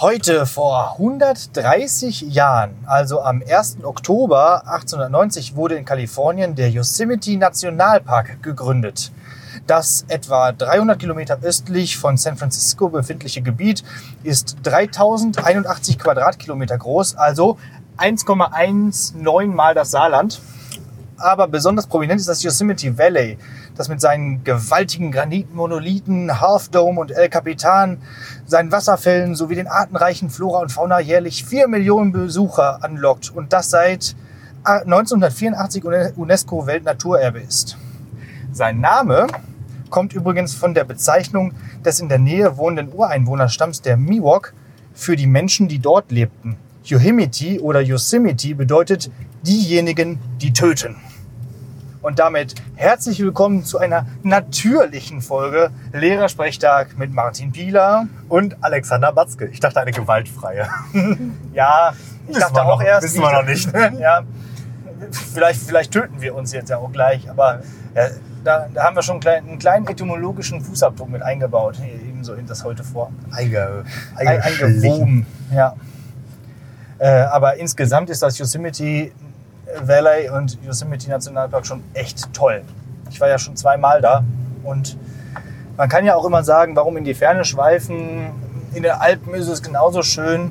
Heute vor 130 Jahren, also am 1. Oktober 1890, wurde in Kalifornien der Yosemite Nationalpark gegründet. Das etwa 300 Kilometer östlich von San Francisco befindliche Gebiet ist 3081 Quadratkilometer groß, also 1,19 mal das Saarland. Aber besonders prominent ist das Yosemite Valley, das mit seinen gewaltigen Granitmonolithen, Half Dome und El Capitan, seinen Wasserfällen sowie den artenreichen Flora und Fauna jährlich 4 Millionen Besucher anlockt und das seit 1984 UNESCO-Weltnaturerbe ist. Sein Name kommt übrigens von der Bezeichnung des in der Nähe wohnenden Ureinwohnerstamms der Miwok für die Menschen, die dort lebten. Yosemite oder Yosemite bedeutet diejenigen, die töten. Und damit herzlich willkommen zu einer natürlichen Folge Lehrersprechtag mit Martin Pieler und Alexander Batzke. Ich dachte eine gewaltfreie. ja, ich Wissen dachte auch noch- erst. wissen wir noch nicht. ja, vielleicht, vielleicht töten wir uns jetzt ja auch gleich, aber ja, da, da haben wir schon einen kleinen, einen kleinen etymologischen Fußabdruck mit eingebaut, ebenso in das heute vor. Einge, eingewoben. Ja. Äh, aber insgesamt ist das Yosemite Valley und Yosemite Nationalpark schon echt toll. Ich war ja schon zweimal da und man kann ja auch immer sagen, warum in die Ferne schweifen. In den Alpen ist es genauso schön.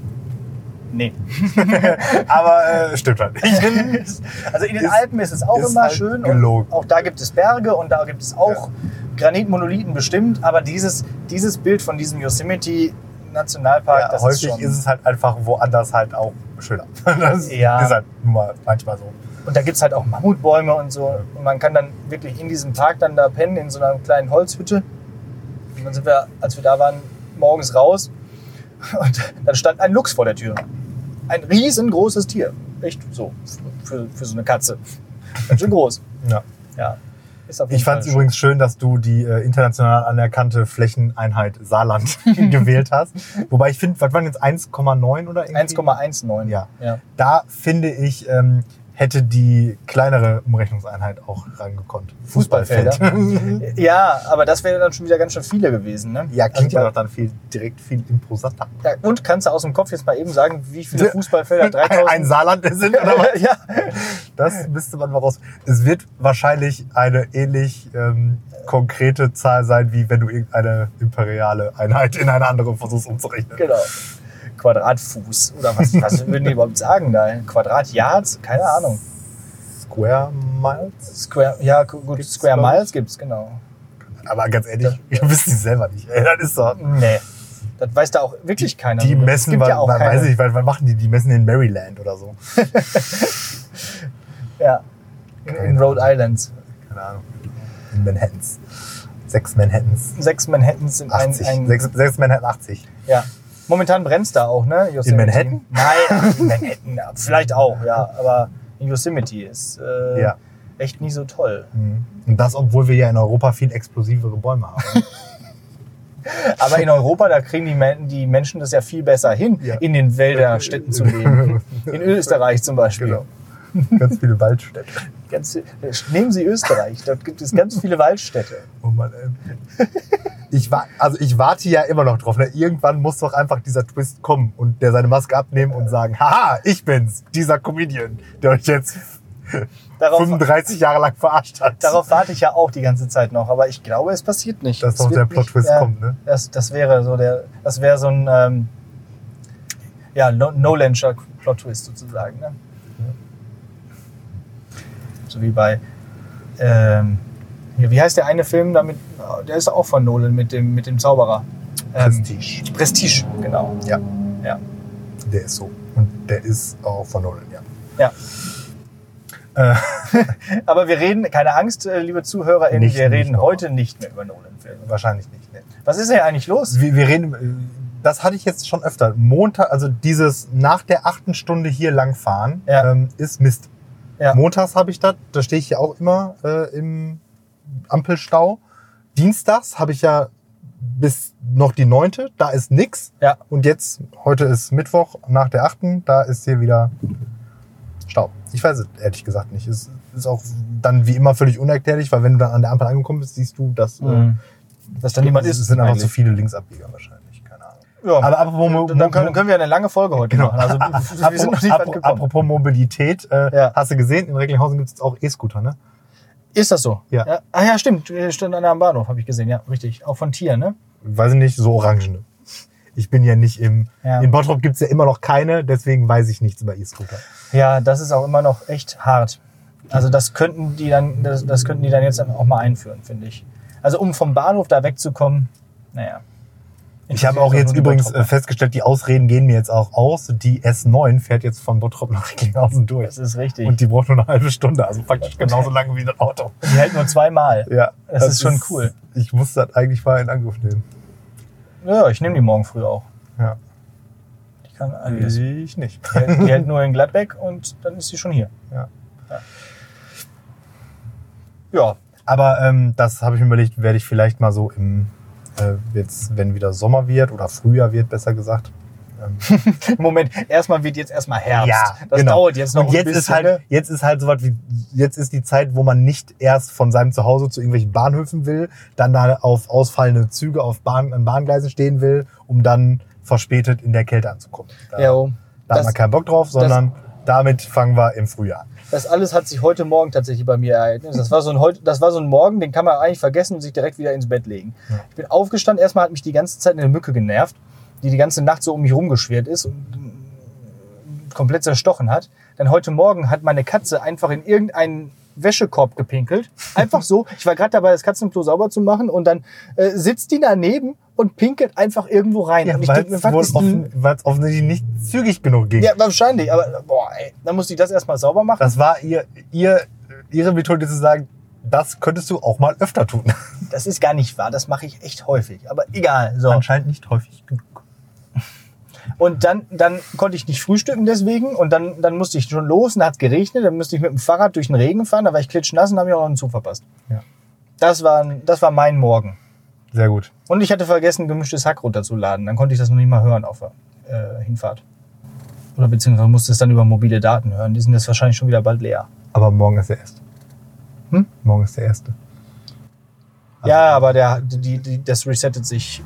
Nee. Aber äh, stimmt halt nicht. Also in den Ist- Alpen ist es auch ist immer halt schön gelogen. auch da gibt es Berge und da gibt es auch Granitmonolithen bestimmt, aber dieses, dieses Bild von diesem Yosemite Nationalpark, Ja, das häufig ist ist, es halt einfach woanders halt auch schöner. Das Ja. ist halt nun mal manchmal so. Und da gibt es halt auch Mammutbäume und so. Und man kann dann wirklich in diesem Park dann da pennen, in so einer kleinen Holzhütte. Und dann sind wir, als wir da waren, morgens raus. Und dann stand ein Luchs vor der Tür. Ein riesengroßes Tier. Echt so. Für, für so eine Katze. Ganz schön groß. Ja. Ja. Ich fand es übrigens schön, dass du die äh, international anerkannte Flächeneinheit Saarland gewählt hast. Wobei ich finde, was waren jetzt 1,9 oder irgendwie? 1,19. Ja. ja. Da finde ich, ähm, hätte die kleinere Umrechnungseinheit auch rangekonnt. Fußballfelder. Ja, aber das wäre dann schon wieder ganz schön viele gewesen. Ne? ja, klingt ja doch dann viel, direkt viel imposanter. ja, Und kannst du aus dem Kopf jetzt mal eben sagen, wie viele Fußballfelder? 3000? Ein Saarland sind oder was? ja. Das müsste man mal raus. Es wird wahrscheinlich eine ähnlich ähm, konkrete Zahl sein, wie wenn du irgendeine imperiale Einheit in eine andere versuchst umzurechnen. Genau. Quadratfuß. Oder was, was würden die überhaupt sagen da? Quadratyards? Keine Ahnung. Square Miles? Square, ja, gu- gut, Gibt's, Square. Miles gibt's, genau. Aber ganz ehrlich, ihr wisst die selber nicht. Ey, das ist doch. Nee. Das weiß da auch wirklich keiner. Die Es messen, gibt wann, ja auch wann, keine. weiß ich, wann, wann machen die? Die messen in Maryland oder so. Ja. In, in Keine Rhode Island. Keine Ahnung. In Manhattans. Sechs Manhattans. Sechs Manhattans sind ein, 80. ein Sechs, sechs Manhattan 80. Ja. Momentan brennt's da auch, ne? Yosemite. Manhattan? Nein, in Manhattan. Vielleicht auch, ja. Aber in Yosemite ist äh, Ja. echt nicht so toll. Mhm. Und das, obwohl wir ja in Europa viel explosivere Bäume haben. Aber in Europa, da kriegen die, die Menschen das ja viel besser hin, Ja. in den Wälderstädten zu leben. In Österreich zum Beispiel. Genau. Ganz viele Waldstädte. Ganz, nehmen Sie Österreich, dort gibt es ganz viele Waldstädte. Oh Mann, ey. Ich, wa also ich warte ja immer noch drauf. Ne? Irgendwann muss doch einfach dieser Twist kommen und der seine Maske abnehmen und sagen, haha, ich bin's, dieser Comedian, der euch jetzt Darauf, 35 Jahre lang verarscht hat. darauf warte ich ja auch die ganze Zeit noch, aber ich glaube, es passiert nicht. Dass doch der Plot-Twist ja, kommt, ne? Das, das wäre so der, das wäre so ein ähm, ja, No- No-Lanscher Plot-Twist sozusagen. Ne? So wie bei, ähm, wie heißt der eine Film damit, der ist auch von Nolan mit dem, mit dem Zauberer. Ähm, Prestige. Prestige, genau. Ja, Ja. der ist so. Und der ist auch von Nolan, ja. ja. Aber wir reden, keine Angst, äh, liebe ZuhörerInnen, Nicht- wir nicht reden noch. heute nicht mehr über Nolan-Filme. wahrscheinlich nicht. Ne. Was ist denn eigentlich los? Wir, wir reden, äh, das hatte ich jetzt schon öfter. Montag, also dieses nach der achten Stunde hier langfahren, Ja. ähm, ist Mist. Ja. Montags habe ich das, da stehe ich ja auch immer äh, im Ampelstau. Dienstags habe ich ja bis noch die neunte, da ist nix. Ja. Und jetzt, heute ist Mittwoch, nach der achten, da ist hier wieder Stau. Ich weiß es ehrlich gesagt nicht. Es ist auch dann wie immer völlig unerklärlich, weil wenn du dann an der Ampel angekommen bist, siehst du, dass äh, Mhm. Dass da niemand es ist. sind einfach zu viele Linksabbieger wahrscheinlich. Keine Ahnung. Ja, Aber apropos Mo- dann, können, können wir eine lange Folge heute Genau. machen. Also, wir sind noch nicht weit apropos, apropos Mobilität, äh, Ja. hast du gesehen, in Recklinghausen gibt es auch E-Scooter, ne? Ist das so? Ja. Ah ja, stimmt. Stand an am Bahnhof, habe ich gesehen. Ja, richtig. Auch von Tier, ne? Weiß ich nicht, so orangene. Ich bin ja nicht im. Ja. In Bottrop gibt's ja immer noch keine, deswegen weiß ich nichts über E-Scooter. Ja, das ist auch immer noch echt hart. Also das könnten die dann, das, das könnten die dann jetzt auch mal einführen, finde ich. Also um vom Bahnhof da wegzukommen, naja. Ich habe auch jetzt übrigens Bottropper. äh, festgestellt, die Ausreden gehen mir jetzt auch aus. Die S9 fährt jetzt von Bottrop nach Recklinghausen durch. Das ist richtig. Und die braucht nur eine halbe Stunde, also praktisch genauso lange wie ein Auto. die hält nur zweimal. Ja, Das ist schon cool. Ich muss das eigentlich mal in Angriff nehmen. Ja, ich nehme die morgen früh auch. Ja. Die kann einiges. Ich nicht. Die hält, die hält nur in Gladbeck und dann ist sie schon hier. Ja. Ja, Aber ähm, das habe ich mir überlegt, werde ich vielleicht mal so im, jetzt, wenn wieder Sommer wird oder Frühjahr wird, besser gesagt. Ähm, Moment, erstmal wird jetzt erstmal Herbst. das genau. dauert jetzt noch Und jetzt ein ist bisschen. halt, ne? jetzt ist halt sowas wie, jetzt ist die Zeit, wo man nicht erst von seinem Zuhause zu irgendwelchen Bahnhöfen will, dann da auf ausfallende Züge auf Bahn, an Bahngleisen stehen will, um dann verspätet in der Kälte anzukommen. Da, Ja, oh. da hat das, man keinen Bock drauf, sondern damit fangen wir im Frühjahr an. das alles hat sich heute Morgen tatsächlich bei mir ereignet. Das war so ein, heut- das war so ein Morgen, den kann man eigentlich vergessen und sich direkt wieder ins Bett legen. Ich bin aufgestanden, erstmal hat mich die ganze Zeit eine Mücke genervt, die die ganze Nacht so um mich rumgeschwirrt ist und äh, komplett zerstochen hat. Dann heute Morgen hat meine Katze einfach in irgendeinen Wäschekorb gepinkelt. Einfach so. Ich war gerade dabei, das Katzenklo sauber zu machen und dann äh, sitzt die daneben und pinkelt einfach irgendwo rein. Ja, weil es offen, offensichtlich nicht zügig genug ging. Ja, wahrscheinlich. Aber boah, ey, dann musste ich das erstmal sauber machen. Das war ihr, ihr, ihre Methode zu sagen, das könntest du auch mal öfter tun. Das ist gar nicht wahr. Das mache ich echt häufig. Aber egal. So. Anscheinend nicht häufig genug. Und dann, dann konnte ich nicht frühstücken deswegen. Und dann, dann musste ich schon los und hat es geregnet. Dann musste ich mit dem Fahrrad durch den Regen fahren. Da war ich klitschnass und habe mir auch noch einen Zug verpasst. Ja. Das war, das war mein Morgen. Sehr gut. Und ich hatte vergessen, gemischtes Hack runterzuladen. Dann konnte ich das noch nicht mal hören auf der äh, Hinfahrt. Oder beziehungsweise musste es dann über mobile Daten hören. Die sind jetzt wahrscheinlich schon wieder bald leer. Aber morgen ist der erste. Hm? Morgen ist der erste. Also- ja, aber der, die, die, das resettet sich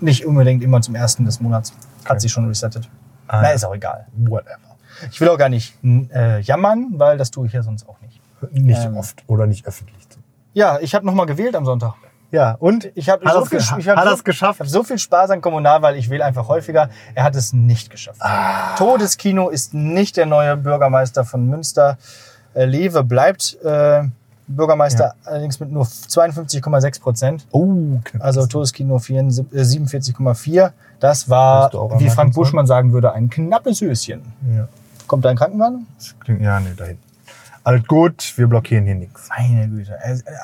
nicht unbedingt immer zum ersten des Monats. Hat Okay. sich schon resettet. Ah, Na, ja. ist auch egal. Whatever. Ich will auch gar nicht äh, jammern, weil das tue ich ja sonst auch nicht. Nicht Ähm. oft oder nicht öffentlich. Ja, ich habe nochmal gewählt am Sonntag. Ja, und? Ich habe so, viel, ich hab so, geschafft? Ich hab so viel Spaß an Kommunalwahl, ich wähle einfach häufiger. Er hat es nicht geschafft. Ah. Todeskino ist nicht der neue Bürgermeister von Münster. Äh, Lewe bleibt äh, Bürgermeister, allerdings mit nur 52,6 Prozent. Oh, knapp. Also Todeskino 74, äh, 47,4. Das war, wie Frank Buschmann sagen würde, ein knappes Höschen. ja. Kommt da ein Krankenwagen? Ja, nee, dahin. Alles gut, wir blockieren hier nichts. Meine Güte.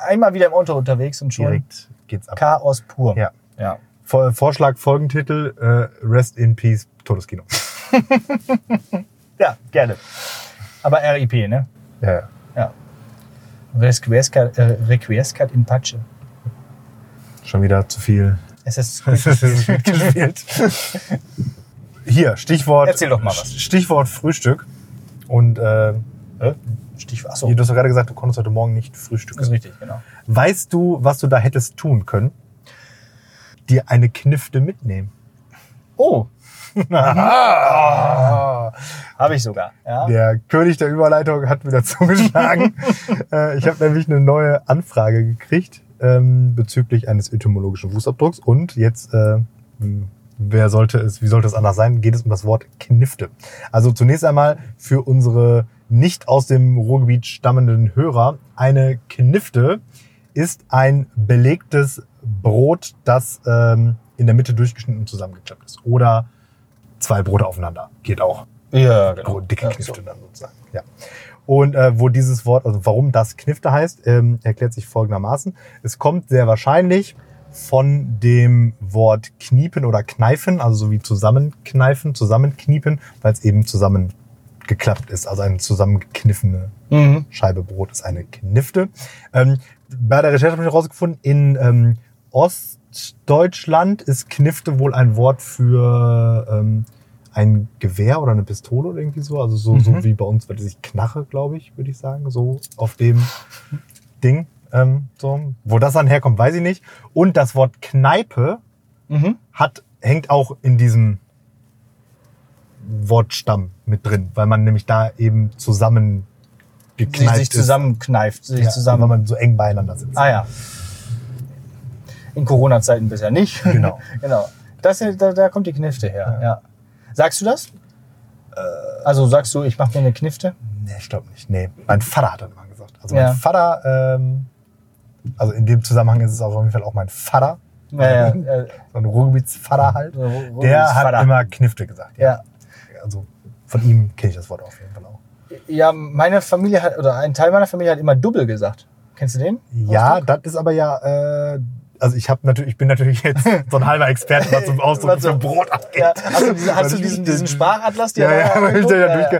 Einmal wieder im Auto unterwegs und schon Direkt geht's ab. Chaos pur. Ja. ja. Vor- Vorschlag, Folgentitel, äh, Rest in Peace, Todeskino. Ja, gerne. Aber RIP, ne? Ja, ja. Ja. Requiescat, äh, Requiescat in Pace. Schon wieder zu viel. Es ist Es ist mitgespielt. Hier, Stichwort. Erzähl doch mal was. Stichwort Frühstück. Und äh, Hä? Stichwort. Achso, du hast doch gerade gesagt, du konntest heute Morgen nicht frühstücken. ist richtig, genau. Weißt du, was du da hättest tun können? Dir eine Knifte mitnehmen. Oh, Ah. habe ich sogar. Ja. Der König der Überleitung hat wieder zugeschlagen. Äh, ich habe nämlich eine neue Anfrage gekriegt ähm, bezüglich eines etymologischen Fußabdrucks. Und jetzt, äh, wer sollte es, wie sollte es anders sein, geht es um das Wort Knifte. Also zunächst einmal für unsere nicht aus dem Ruhrgebiet stammenden Hörer, eine Knifte ist ein belegtes Brot, das ähm, in der Mitte durchgeschnitten und zusammengeklappt ist. Oder zwei Brote aufeinander. Geht auch. Ja, So genau. dicke Ja, Knifte dann sozusagen. Ja. Und äh, wo dieses Wort, also warum das Knifte heißt, ähm, erklärt sich folgendermaßen. Es kommt sehr wahrscheinlich von dem Wort kniepen oder kneifen, also so wie zusammenkneifen, zusammenkniepen, weil es eben zusammengeklappt ist, also eine zusammengekniffene. Mhm. Scheibe Brot ist eine Knifte. Ähm, bei der Recherche habe ich herausgefunden, in ähm, Ostdeutschland ist Knifte wohl ein Wort für ähm, ein Gewehr oder eine Pistole oder irgendwie so. Also so, Mhm. so wie bei uns, würde sich Knarre, glaube ich, würde ich sagen, so auf dem Ding. Ähm, so. Wo das dann herkommt, weiß ich nicht. Und das Wort Kneipe Mhm. hat hängt auch in diesem Wortstamm mit drin, weil man nämlich da eben zusammen sich, gekneift sich zusammenkneift, sich. Ja, zusammen. weil man so eng beieinander sitzt. ah ja. In Corona-Zeiten bisher nicht. Genau. genau. Das, da, da kommt die Knifte her. Ja. Sagst du das? Äh. Also sagst du, ich mache mir eine Knifte? Nee, ich glaube nicht. Nee, mein Vater hat das immer gesagt. Also Ja. mein Vater, ähm, also in dem Zusammenhang ist es auf jeden Fall auch mein Vater, Ja, ja. so ein Ruhrgebietsvater halt. so Ru- Der hat immer Knifte gesagt. Ja. Also von ihm kenne ich das Wort auf jeden Fall auch. ja, meine Familie hat, oder ein Teil meiner Familie hat immer Double gesagt. Kennst du den? Ja, Ausdruck? das ist aber ja, äh, also ich habe natürlich, ich bin natürlich jetzt so ein halber Experte, was zum Ausdruck Was so- Brot angeht. Ja, hast du, diese, hast du diesen, diesen Sprachatlas dir Ja, ja, ja, Ja, ja.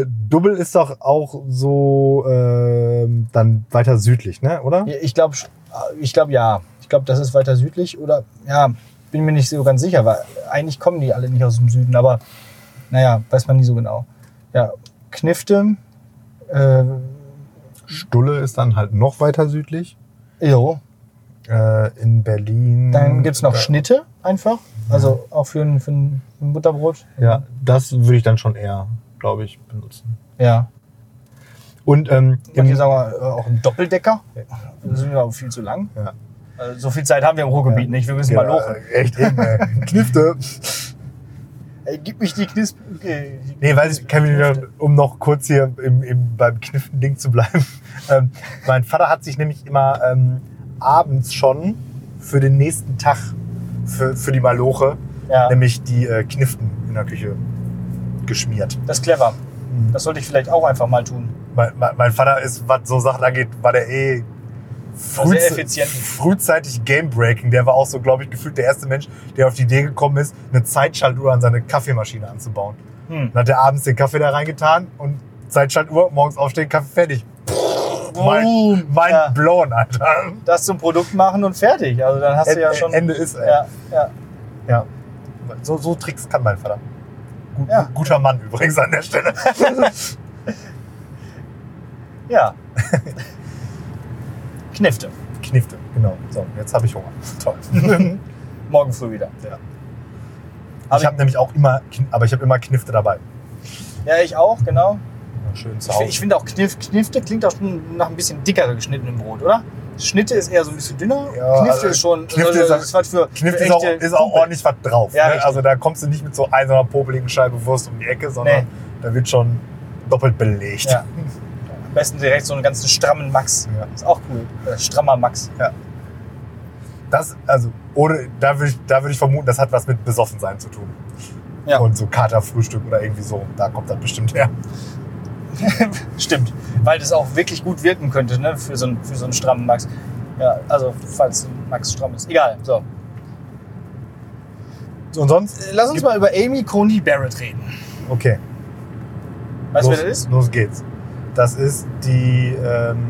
äh, Double ist doch auch so ähm, dann weiter südlich, ne? Oder? Ich glaube, ich glaub, ja. Ich glaube, das ist weiter südlich oder ja, bin mir nicht so ganz sicher, weil eigentlich kommen die alle nicht aus dem Süden, aber naja, weiß man nie so genau. Ja, Knifte, äh, Stulle ist dann halt noch weiter südlich. jo. Äh, in Berlin. Dann gibt's noch äh, Schnitte einfach, also auch für ein, für ein Butterbrot. Ja, das würde ich dann schon eher, glaube ich, benutzen. Ja. Und ähm, Manche sagen mal, äh, auch ein Doppeldecker. Das sind ja auch viel zu lang. ja. Also so viel Zeit haben wir im Ruhrgebiet nicht. Wir müssen mal lochen. Ja, echt eben. Knifte. Ey, gib mich die Knisp. Okay. Nee, weiß ich, kann mich wieder, um noch kurz hier im, im, beim Kniften-Ding zu bleiben. Ähm, mein Vater hat sich nämlich immer ähm, abends schon für den nächsten Tag, für, für die Maloche, Ja, nämlich die äh, Kniften in der Küche geschmiert. das ist clever. Das sollte ich vielleicht auch einfach mal tun. Mein, mein, mein Vater ist, was so Sachen angeht, war der eh Sehr frühze- effizient. frühzeitig Game-Breaking. Der war auch so, glaube ich, gefühlt der erste Mensch, der auf die Idee gekommen ist, eine Zeitschaltuhr an seine Kaffeemaschine anzubauen. Hm. Dann hat er abends den Kaffee da reingetan und Zeitschaltuhr, morgens aufstehen, Kaffee fertig. Mein, mein Ja. blown, Alter. Das zum Produkt machen und fertig. Also dann hast du ja schon. Ende ist, ey. Ja, ja. Ja. So, so Tricks kann mein Vater. Gut, Ja. Guter Mann übrigens an der Stelle. ja. Knifte. Knifte, genau. So, jetzt habe ich Hunger. Toll. Morgen früh wieder. Ja. Aber ich habe nämlich auch immer, aber ich habe immer Knifte dabei. Ja, ich auch, genau. Schön zu Ich, Hause. fi- ich finde auch Knif, Knifte klingt auch schon nach ein bisschen dicker geschnittenem Brot, oder? Schnitte ist eher so ein bisschen dünner. Ja, Knifte also ist schon. Knifte also, ist was für. Knifte für ist auch, ist auch ordentlich was drauf. Ja, ne? Also da kommst du nicht mit so einer so einer popeligen Scheibe Wurst um die Ecke, sondern Nee. da wird schon doppelt belegt. Ja. Besten direkt so einen ganzen strammen Max. Ja. Ist auch cool. Äh, Strammer Max. Das, also, ohne, da würde ich, da würde ich vermuten, das hat was mit Besoffensein zu tun. Ja. Und so Katerfrühstück oder irgendwie so, da kommt das bestimmt her. Stimmt. Weil das auch wirklich gut wirken könnte, ne? Für so einen, für so einen strammen Max. Ja, also, falls Max stramm ist. Egal. So. Und sonst? Äh, Lass uns mal über Amy Coney Barrett reden. Okay. Weißt du, wer das ist? Los geht's. Das ist die ähm,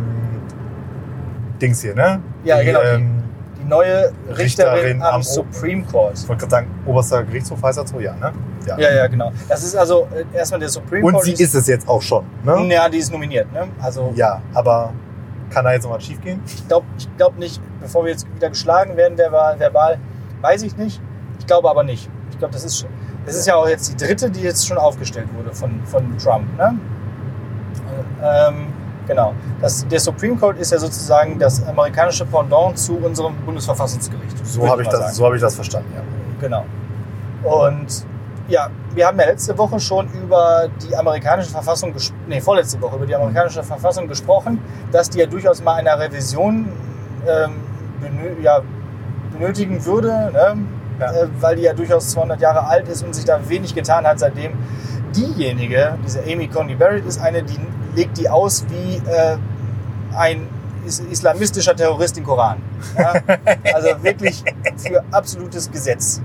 Dings hier, ne? Ja, die, genau, die- Ähm, Die neue Richterin, Richterin am, am Supreme Court. ich wollte gerade sagen, oberster Gerichtshof heißt das so, ja, ne? Ja, ja, genau. Das ist also äh, erstmal der Supreme Und Court. sie ist es jetzt auch schon, ne? Ja, die ist nominiert, ne? Also Ja, aber kann da jetzt noch was schief gehen? ich glaube ich glaub nicht, bevor wir jetzt wieder geschlagen werden, verbal, verbal, weiß ich nicht. Ich glaube aber nicht. Ich glaube, das ist schon. Das ist ja auch jetzt die dritte, die jetzt schon aufgestellt wurde von, von Trump, ne? Ähm, genau. Das, der Supreme Court ist ja sozusagen das amerikanische Pendant zu unserem Bundesverfassungsgericht. So habe ich, das- so hab ich das verstanden, ja. Genau. Und ja, wir haben ja letzte Woche schon über die amerikanische Verfassung, nee, vorletzte Woche über die amerikanische Verfassung gesprochen, dass die ja durchaus mal einer Revision ähm, benö ja, benötigen würde, ne? Ja. äh, weil die ja durchaus 200 Jahre alt ist und sich da wenig getan hat seitdem. Diejenige, diese Amy Coney Barrett, ist eine, die legt die aus wie äh, ein is islamistischer Terrorist im Koran. Ja? Also wirklich für absolutes Gesetz.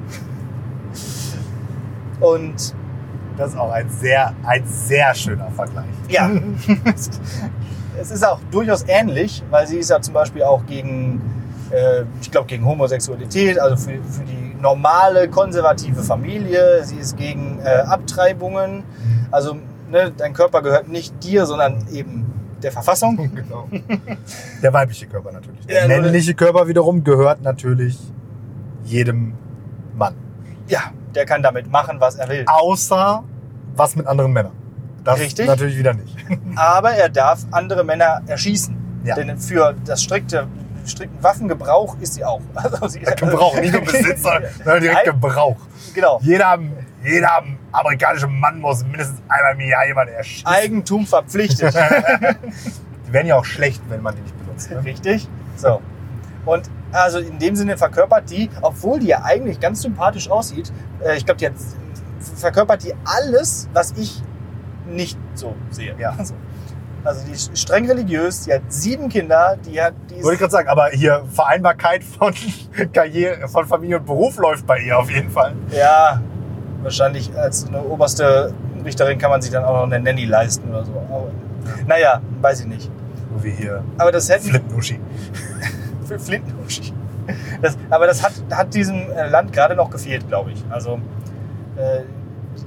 Und Das ist auch ein sehr, ein sehr schöner Vergleich. ja, es ist auch durchaus ähnlich, weil sie ist ja zum Beispiel auch gegen, äh, ich glaube, gegen Homosexualität, also für, für die normale konservative Familie. Sie ist gegen äh, Abtreibungen. Also ne, dein Körper gehört nicht dir, sondern eben der Verfassung. Genau. Der weibliche Körper natürlich. Der Ja, männliche Körper wiederum gehört natürlich jedem Mann. Ja, der kann damit machen, was er will. Außer was mit anderen Männern. Das Richtig. natürlich wieder nicht. Aber er darf andere Männer erschießen. Ja. Denn für das strikte, strikten Waffengebrauch ist sie auch. Also sie, Gebrauch, nicht nur Besitz, sondern direkt. Gebrauch. Genau. Jeder, jeder amerikanische Mann muss mindestens einmal im Jahr jemanden erschießen. Eigentum verpflichtet. Die werden ja auch schlecht, wenn man die nicht benutzt. Ne? Richtig? So. Und also in dem Sinne verkörpert die, obwohl die ja eigentlich ganz sympathisch aussieht, äh, ich glaube, die hat, verkörpert die alles, was ich nicht so sehe. Ja. Also, also die ist streng religiös, die hat sieben Kinder, die hat die Wollte ich gerade sagen, aber hier Vereinbarkeit von Karriere, von Familie und Beruf läuft bei ihr auf jeden Fall. Ja, wahrscheinlich als eine oberste Richterin kann man sich dann auch noch eine Nanny leisten oder so. Aber, naja, weiß ich nicht. So wie hier Aber das hätten Flipnuschi. für Flintenhusch. Das, aber das hat, hat diesem äh, Land gerade noch gefehlt, glaube ich. Also äh,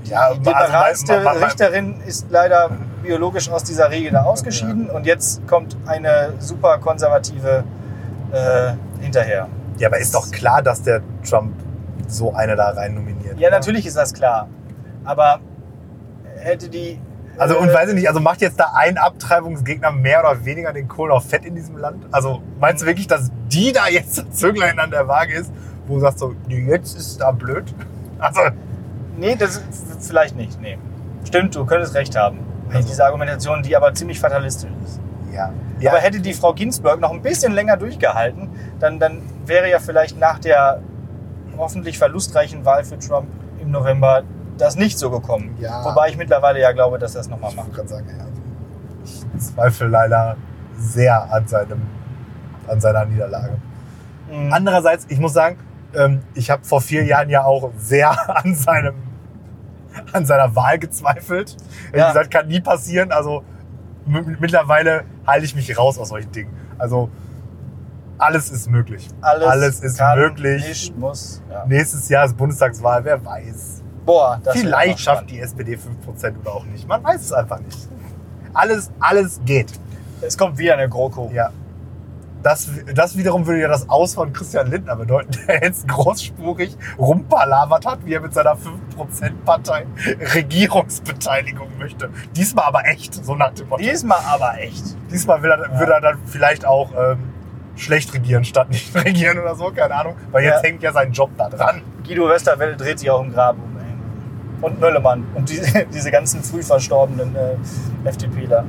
Ja, die also liberalste man- Richterin ist leider biologisch aus dieser Regel da ausgeschieden und jetzt kommt eine super konservative äh, hinterher. Ja, aber ist doch klar, dass der Trump so eine da rein nominiert. Ja, oder? natürlich ist das klar. Aber hätte die. Also und äh, weiß ich nicht, also macht jetzt da ein Abtreibungsgegner mehr oder weniger den Kohlen auf Fett in diesem Land? Also meinst du wirklich, dass die da jetzt das Zöglein an der Waage ist, wo du sagst so, jetzt ist da blöd? Also Nee, das ist vielleicht nicht. Nee. Stimmt, du könntest recht haben. Also. Diese Argumentation, die aber ziemlich fatalistisch ist. ja. Aber hätte die Frau Ginsburg noch ein bisschen länger durchgehalten, dann, dann wäre ja vielleicht nach der hoffentlich verlustreichen Wahl für Trump im November das nicht so gekommen. Ja. Wobei ich mittlerweile ja glaube, dass er es nochmal ich macht. gerade sagen, ja, ich zweifle leider sehr an, seinem, an seiner Niederlage. Mhm. Andererseits, ich muss sagen, ähm, ich habe vor vier Jahren ja auch sehr an seinem an seiner Wahl gezweifelt. Wie Ja. gesagt, kann nie passieren. Also mittlerweile halte ich mich raus aus solchen Dingen. Also alles ist möglich. Alles, ist kann, möglich. Nicht, muss. Ja. Nächstes Jahr ist Bundestagswahl, wer weiß. Boah, das Vielleicht schafft die SPD 5% oder auch nicht. Man weiß es einfach nicht. Alles, alles geht. Es kommt wieder eine GroKo. Ja. Das, das wiederum würde ja das Aus von Christian Lindner bedeuten, der jetzt großspurig rumpalavert hat, wie er mit seiner 5%-Partei Regierungsbeteiligung möchte. Diesmal aber echt, so nach dem Motto. Diesmal aber echt. Diesmal will er, Ja. will er dann vielleicht auch ähm, schlecht regieren statt nicht regieren oder so, keine Ahnung. Weil jetzt Ja. hängt ja sein Job da dran. Guido Westerwelle dreht sich auch im Grab um. Ey. Und Möllemann und die, diese ganzen früh verstorbenen äh, FDPler.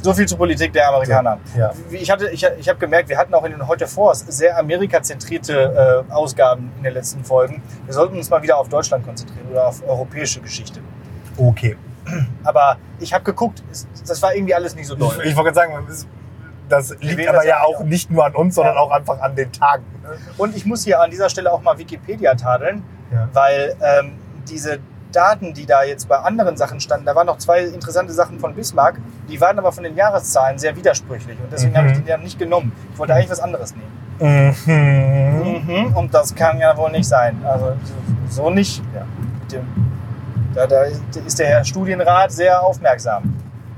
So viel zur Politik der Amerikaner. Ja. Ich, hatte- ich, ich habe gemerkt, wir hatten auch in den Heute Force sehr amerikazentrierte äh, Ausgaben in den letzten Folgen. Wir sollten uns mal wieder auf Deutschland konzentrieren oder auf europäische Geschichte. Okay. Aber ich habe geguckt, das war irgendwie alles nicht so Ich, doll. ich wollte gerade sagen, das liegt aber ja auch nicht. nur an uns, sondern auch einfach an den Tagen. Und ich muss hier an dieser Stelle auch mal Wikipedia tadeln, weil ähm, diese Daten, die da jetzt bei anderen Sachen standen, da waren noch zwei interessante Sachen von Bismarck, die waren aber von den Jahreszahlen sehr widersprüchlich und deswegen Mhm. habe ich die ja nicht genommen. Ich wollte eigentlich was anderes nehmen. Mhm. Mhm. Und das kann ja wohl nicht sein. Also so nicht. Ja. Dem, da, da ist der Herr Studienrat sehr aufmerksam.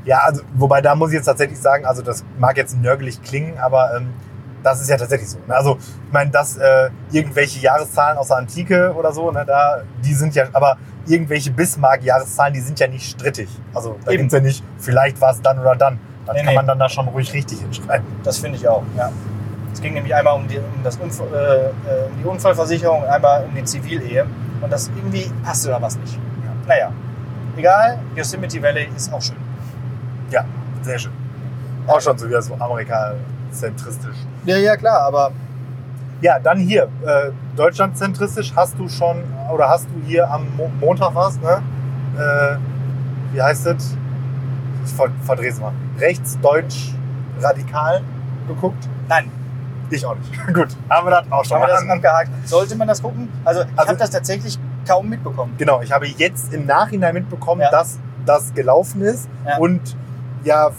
Ja, also, wobei da muss ich jetzt tatsächlich sagen, also das mag jetzt nörgelig klingen, aber ähm, das ist ja tatsächlich so. Ne? Also ich meine, dass äh, irgendwelche Jahreszahlen aus der Antike oder so, ne, da, die sind ja, aber irgendwelche Bismarck-Jahreszahlen, die sind ja nicht strittig. Also da Eben. gibt's ja nicht, vielleicht war es dann oder dann. Das Nee, kann nee. man dann da schon ruhig richtig hinschreiben. Das finde ich auch. Ja. Es ging nämlich einmal um die, um, das Unfall, äh, äh, um die Unfallversicherung, einmal um die Zivilehe. Und das irgendwie passte da was nicht. Naja, egal. Yosemite Valley ist auch schön. Ja, sehr schön. Auch schon so wieder so amerikazentristisch. Ja, ja, klar, aber Ja, dann hier, äh, deutschlandzentristisch hast du schon, oder hast du hier am Mo Montag was, ne? Äh, wie heißt es? Ich ver verdrehe es mal. Rechtsdeutsch radikal geguckt? nein. Ich auch nicht. Gut, haben wir das auch schon Haben wir das abgehakt? Sollte man das gucken? Also, ich Also- habe das tatsächlich kaum mitbekommen. Genau, ich habe jetzt im Nachhinein mitbekommen, Ja. dass das gelaufen ist Ja. und ja,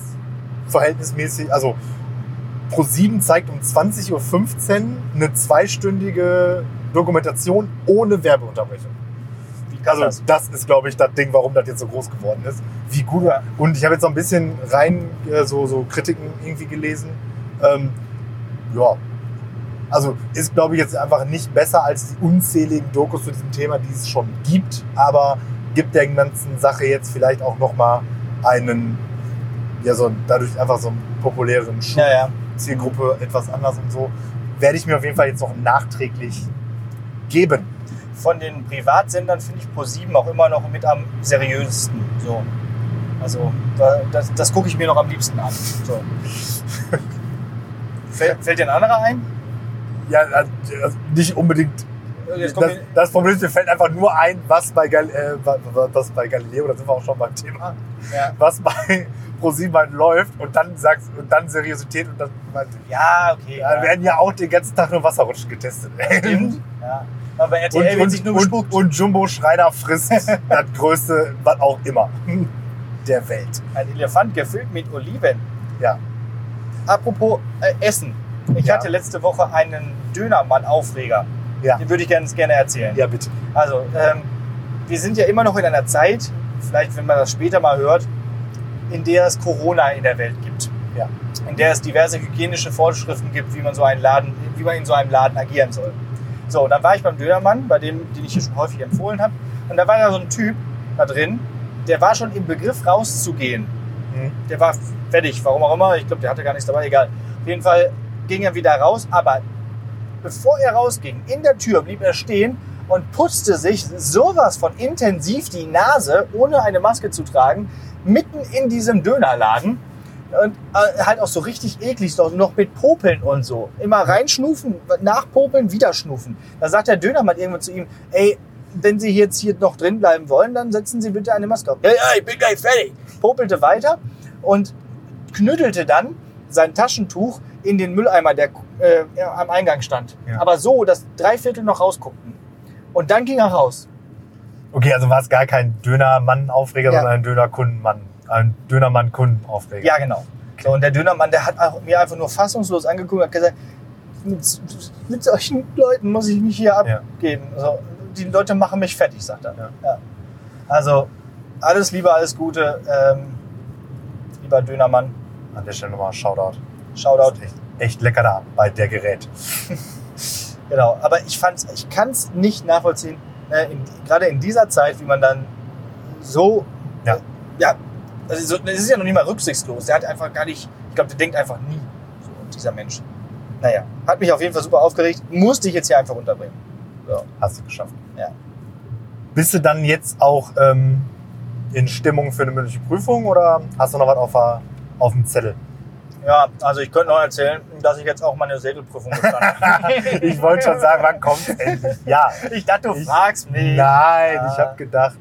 verhältnismäßig, also Pro7 zeigt um 20.15 Uhr eine zweistündige Dokumentation ohne Werbeunterbrechung. Also das? ist, glaube ich, das Ding, warum das jetzt so groß geworden ist. Wie gut. Und ich habe jetzt noch ein bisschen rein äh, so, so Kritiken irgendwie gelesen. Ähm, ja, Also ist, glaube ich, jetzt einfach nicht besser als die unzähligen Dokus zu diesem Thema, die es schon gibt, aber gibt der ganzen Sache jetzt vielleicht auch nochmal einen, ja, so dadurch einfach so einen populären Schub. Ja, ja. Zielgruppe etwas anders und so. Werde ich mir auf jeden Fall jetzt noch nachträglich geben. Von den Privatsendern finde ich ProSieben auch immer noch mit am seriösesten. So. Also da- das, das gucke ich mir noch am liebsten an. So. Fällt, fällt dir ein anderer ein? Ja, also nicht unbedingt. Das, das Problem ist, mir fällt einfach nur ein, was bei, Gal äh, was bei Galileo, da sind wir auch schon beim Thema, ja. was bei ProSieben halt läuft und dann sagst und dann Seriosität und dann ja, okay. da werden ja auch den ganzen Tag nur Wasserrutschen getestet. Stimmt. Ja. Aber bei Und, RTL wird und, sich nur und, gespuckt. und Jumbo Schreiner frisst das größte, was auch immer, der Welt. Ein Elefant gefüllt mit Oliven. Ja. Apropos äh, Essen. Ich Ja. hatte letzte Woche einen Dönermann-Aufreger. Ja. Den würde ich ganz gerne erzählen. Ja, bitte. Also, ähm, wir sind ja immer noch in einer Zeit, vielleicht wenn man das später mal hört, in der es Corona in der Welt gibt. Ja. In der es diverse hygienische Vorschriften gibt, wie man, so einen Laden, wie man in so einem Laden agieren soll. So, dann war ich beim Dönermann, bei dem, den ich hier schon häufig empfohlen habe. Und da war da so ein Typ da drin, der war schon im Begriff rauszugehen. Mhm. Der war fertig, warum auch immer. Ich glaube, der hatte gar nichts dabei, egal. Auf jeden Fall ging er wieder raus, aber bevor er rausging, in der Tür blieb er stehen und putzte sich sowas von intensiv die Nase, ohne eine Maske zu tragen, mitten in diesem Dönerladen. Und äh, halt auch so richtig eklig, so noch mit Popeln und so. Immer reinschnufen, nachpopeln, wieder schnufen. Da sagt der Dönermann irgendwann zu ihm, ey, wenn Sie jetzt hier noch drin bleiben wollen, dann setzen Sie bitte eine Maske auf. Ja, ja, ich bin gleich fertig. Popelte weiter und knüttelte dann sein Taschentuch in den Mülleimer, der äh, am Eingang stand. Ja. Aber so, dass drei Viertel noch rausguckten. Und dann ging er raus. Okay, also war es gar kein Dönermann-Aufreger, Ja. sondern ein Dönerkundenmann. Ein Dönermann-Kundenaufreger. Ja, genau. So, und der Dönermann, der hat auch mir einfach nur fassungslos angeguckt und hat gesagt, mit, mit solchen Leuten muss ich mich hier Ja. abgeben. Also, die Leute machen mich fertig, sagt er. Ja. Ja. Also, alles Liebe, alles Gute. Ähm, lieber Dönermann, An der Stelle nochmal Shoutout. Shoutout. Echt, echt lecker da bei der Gerät. Genau, aber ich fand's, ich kann es nicht nachvollziehen, ne, in, gerade in dieser Zeit, wie man dann so, Ja. äh, ja, also so, das ist ja noch nicht mal rücksichtslos. Der hat einfach gar nicht, ich glaube, der denkt einfach nie, so, dieser Mensch. Naja, hat mich auf jeden Fall super aufgeregt, musste ich jetzt hier einfach unterbringen. So. Hast du geschafft. Ja. Bist du dann jetzt auch ähm, in Stimmung für eine mündliche Prüfung oder hast du noch was auf, auf dem Zettel? Ja, also ich könnte noch erzählen, dass ich jetzt auch meine Segelprüfung bestanden habe. Ich wollte schon sagen, wann kommt endlich? Ja. Ich dachte, du Ich- fragst mich. Nein, Ja. ich habe gedacht,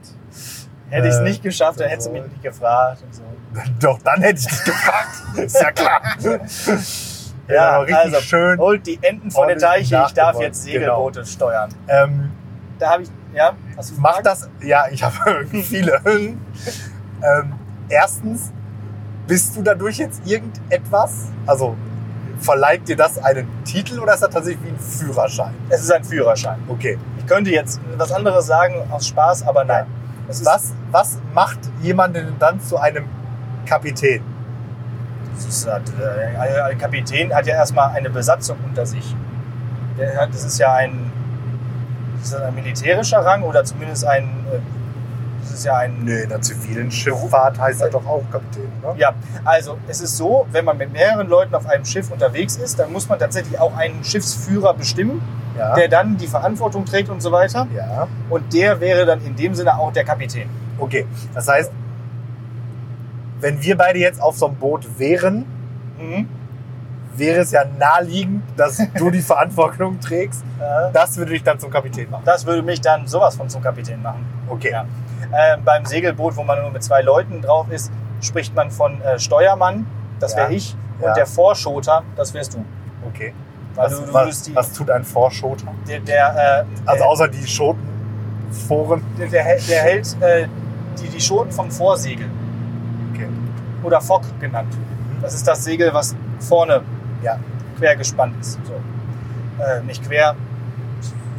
Hätte ich es Äh, nicht geschafft, dann hättest du mich nicht gefragt. Und so. doch, dann hätte ich dich gefragt. Ist ja klar. Ja, aber richtig also, schön. Holt die Enten von ordentlich Teiche, ich darf jetzt Segelboote steuern. Ähm, Da habe ich, ja, hast du Mach das, ja, ich habe viele. ähm, erstens, bist du dadurch jetzt irgendetwas? Also verleiht dir das einen Titel oder ist das tatsächlich wie ein Führerschein? Es ist ein Führerschein. Okay. Ich könnte jetzt was anderes sagen aus Spaß, aber nein. Ist, Was, was macht jemanden dann zu einem Kapitän? Halt, äh, ein Kapitän hat ja erstmal eine Besatzung unter sich. Hat, das ist ja ein, ist ein militärischer Rang oder zumindest ein, das ist ja ein Nee, in der zivilen Schifffahrt heißt das doch auch Kapitän, ne? Ja, also es ist so, wenn man mit mehreren Leuten auf einem Schiff unterwegs ist, dann muss man tatsächlich auch einen Schiffsführer bestimmen, Ja. der dann die Verantwortung trägt und so weiter. ja. Und der wäre dann in dem Sinne auch der Kapitän. Okay. Das heißt, wenn wir beide jetzt auf so einem Boot wären, Mhm. wäre es ja naheliegend, dass du die Verantwortung trägst. Das würde dich dann zum Kapitän machen. Das würde mich dann sowas von zum Kapitän machen. Okay. Ja. Äh, beim Segelboot, wo man nur mit zwei Leuten drauf ist, spricht man von äh, Steuermann, das wäre Ja. ich, und Ja. der Vorschoter, das wärst du. Okay. Was, du, was, die, was tut ein Vorschoter? der, der, äh, Also der, außer die Schotenforen. der, der, hält- der hält äh, die, die Schoten vom Vorsegel. Okay. oder Fock genannt. Das ist das Segel, was vorne Ja. quer gespannt ist. So. Äh, nicht quer,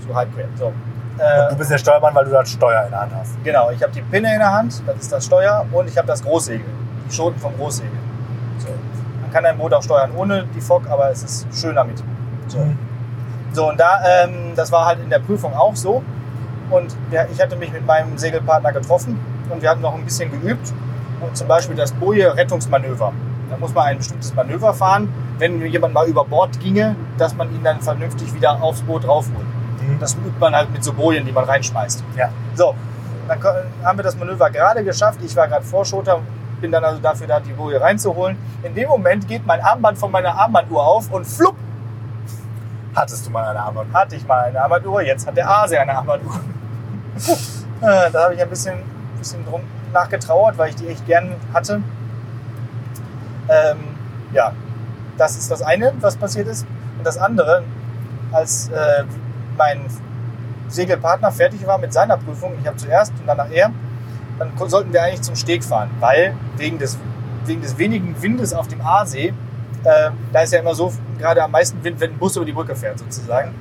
so halb quer. So. Äh, du bist der Steuermann, weil du das Steuer in der Hand hast. genau, ich habe die Pinne in der Hand, das ist das Steuer, und ich habe das Großsegel, die Schoten vom Großsegel. So. Man kann ein Boot auch steuern ohne die Fock, aber es ist schöner mit. So. Mhm. So, und da, ähm, das war halt in der Prüfung auch so. Und ja, ich hatte mich mit meinem Segelpartner getroffen und wir hatten noch ein bisschen geübt. Und zum Beispiel das Boje-Rettungsmanöver. Da muss man ein bestimmtes Manöver fahren, wenn jemand mal über Bord ginge, dass man ihn dann vernünftig wieder aufs Boot raufholt. Das übt man halt mit so Bojen, die man reinschmeißt. Ja. So, dann haben wir das Manöver gerade geschafft. Ich war gerade Vorschoter, bin dann also dafür da, die Boje reinzuholen. In dem Moment geht mein Armband von meiner Armbanduhr auf und flupp, Hattest du mal eine Arbeit? hatte ich mal eine Armbanduhr. Jetzt hat der Asi eine Armbanduhr. Äh, da habe ich ein bisschen, bisschen drum nachgetrauert, weil ich die echt gern hatte. Ähm, ja, das ist das eine, was passiert ist. Und das andere, als äh, mein Segelpartner fertig war mit seiner Prüfung, ich habe zuerst und danach er, dann sollten wir eigentlich zum Steg fahren, weil wegen des, wegen des wenigen Windes auf dem Aasee, äh, da ist ja immer so gerade am meisten Wind, wenn ein Bus über die Brücke fährt sozusagen,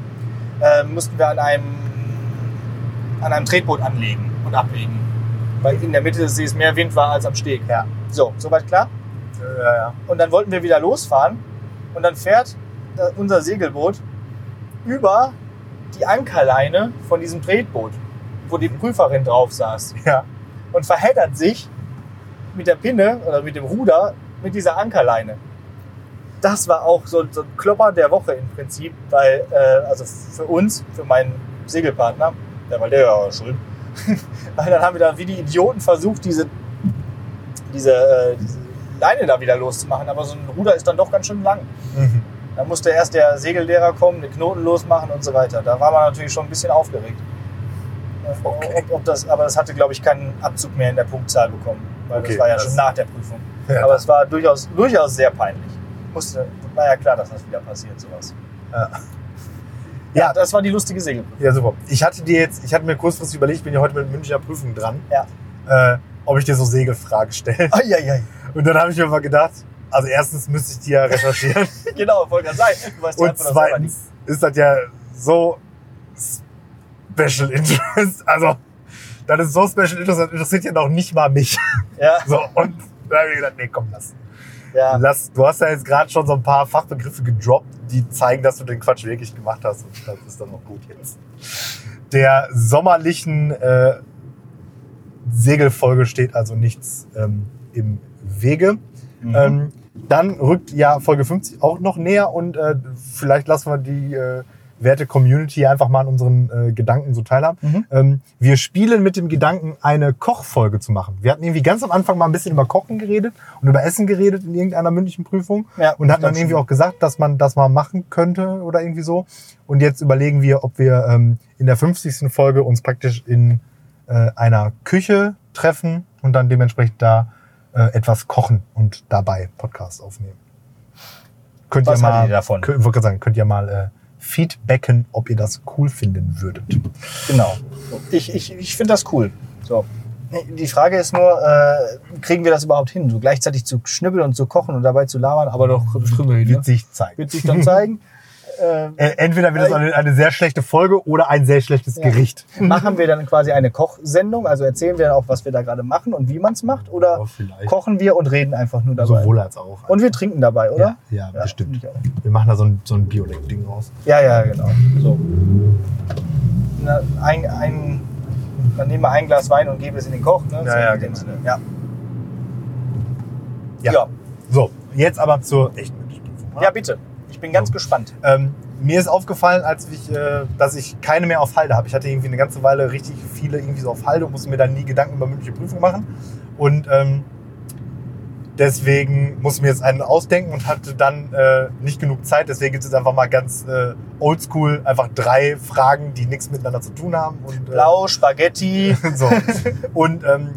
äh, mussten wir an einem, an einem Tretboot anlegen und ablegen. Weil in der Mitte des Sees mehr Wind war als am Steg. Ja. So, soweit klar? Ja, ja. Und dann wollten wir wieder losfahren und dann fährt äh, unser Segelboot über die Ankerleine von diesem Tretboot, wo die Prüferin drauf saß Ja. und verheddert sich mit der Pinne oder mit dem Ruder mit dieser Ankerleine. Das war auch so, so ein Klopper der Woche im Prinzip, weil, äh, also für uns, für meinen Segelpartner, der war der ja schuld, weil dann haben wir da wie die Idioten versucht, diese, diese, äh, diese Leine da wieder loszumachen, aber so ein Ruder ist dann doch ganz schön lang. Mhm. Da musste erst der Segellehrer kommen, den Knoten losmachen und so weiter. Da war man natürlich schon ein bisschen aufgeregt. Okay. Ob, ob das, aber das hatte, glaube ich, keinen Abzug mehr in der Punktzahl bekommen, weil Okay, das war ja das- schon nach der Prüfung. Ja. Aber es war durchaus, durchaus sehr peinlich. Musste, war ja klar, dass das wieder passiert, sowas. Ja. Ja, das war die lustige Segelprüfung. Ja, super. Ich hatte dir jetzt, ich hatte mir kurzfristig überlegt, ich bin ja heute mit Münchner Prüfung dran, Ja. äh, ob ich dir so Segelfragen stelle. Eieiei. Und dann habe ich mir mal gedacht, also erstens müsste ich die ja recherchieren. Genau, gerade sagen. Du weißt Und zweitens ist das ja so Special Interest. Also, das ist so Special Interest, das interessiert ja noch nicht mal mich. Ja, So, und da habe ich gedacht, nee, komm, lass. ja. lass. Du hast ja jetzt gerade schon so ein paar Fachbegriffe gedroppt, die zeigen, dass du den Quatsch wirklich gemacht hast. Und das ist dann auch gut jetzt. Der sommerlichen äh, Segelfolge steht also nichts ähm, im Wege. Mhm. Ähm, dann rückt ja Folge 50 auch noch näher und äh, vielleicht lassen wir die äh, werte Community einfach mal an unseren äh, Gedanken so teilhaben. Mhm. Ähm, wir spielen mit dem Gedanken, eine Kochfolge zu machen. Wir hatten irgendwie ganz am Anfang mal ein bisschen über Kochen geredet und über Essen geredet in irgendeiner mündlichen Prüfung Ja, und hatten dann irgendwie auch gesagt, dass man das mal machen könnte oder irgendwie so. Und jetzt überlegen wir, ob wir ähm, in der 50. Folge uns praktisch in äh, einer Küche treffen und dann dementsprechend da äh, etwas kochen und dabei Podcast aufnehmen. Könnt Was ihr mal, ihr davon? Könnt, wollte sagen, könnt ihr mal äh, feedbacken, ob ihr das cool finden würdet. Genau. Ich, ich, ich finde das cool. So. Die Frage ist nur, äh, kriegen wir das überhaupt hin, so gleichzeitig zu schnibbeln und zu kochen und dabei zu labern, aber doch hin, Wird ne? sich zeigen. Wird sich dann zeigen. äh, Äh, entweder wird es eine, eine sehr schlechte Folge oder ein sehr schlechtes Ja. Gericht. machen wir dann quasi eine Kochsendung, also erzählen wir dann auch, was wir da gerade machen und wie man es macht, oder Ja, vielleicht. kochen wir und reden einfach nur dabei. Sowohl als auch. Und wir trinken dabei, oder? Ja, ja, bestimmt. ich auch. Wir machen da so ein, so ein Biolek-Ding raus. Ja, ja, genau. So. Na, ein, ein, dann nehmen wir ein Glas Wein und geben es in den Koch. Ne? Ja, so ja, in genau. Ja. Ja. Ja. So, jetzt aber zur echten. Ja, bitte. Ich bin ganz gespannt. Ähm, mir ist aufgefallen, als ich, äh, dass ich keine mehr auf Halde habe. Ich hatte irgendwie eine ganze Weile richtig viele irgendwie so auf Halde und musste mir dann nie Gedanken über mündliche Prüfung machen. Und ähm, deswegen musste ich mir jetzt einen ausdenken und hatte dann äh, nicht genug Zeit. Deswegen gibt es jetzt einfach mal ganz äh, oldschool einfach drei Fragen, die nichts miteinander zu tun haben. Und, äh, Blau, Spaghetti. so. Und ähm,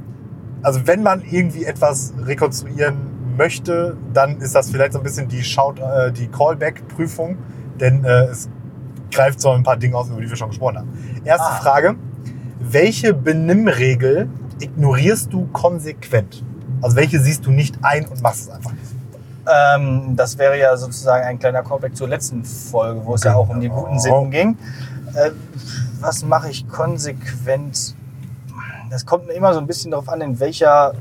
also wenn man irgendwie etwas rekonstruieren möchte, dann ist das vielleicht so ein bisschen die Shout, äh, die Callback-Prüfung, denn äh, es greift so ein paar Dinge aus, über die wir schon gesprochen haben. Erste Ah. Frage: Welche Benimmregel ignorierst du konsequent? Also welche siehst du nicht ein und machst es einfach nicht? ähm, das wäre ja sozusagen ein kleiner Callback zur letzten Folge, wo es ja auch um die Genau. guten Sitten ging. Äh, was mache ich konsequent? Das kommt immer so ein bisschen darauf an, in welcher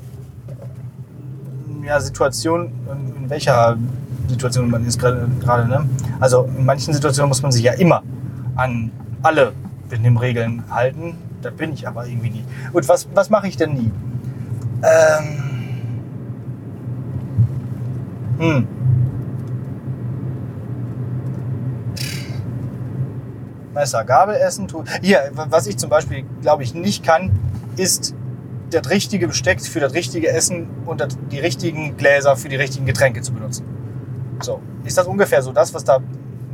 ja, Situation, in welcher Situation man ist gerade. Ne? Also in manchen Situationen muss man sich ja immer an alle Benimmregeln halten. Da bin ich aber irgendwie nie. Und was, was mache ich denn nie? Ähm, hm. Messer, Gabel essen tun. Hier, was ich zum Beispiel, glaube ich, nicht kann, ist das richtige Besteck für das richtige Essen und das, die richtigen Gläser für die richtigen Getränke zu benutzen. So. Ist das ungefähr so das, was da,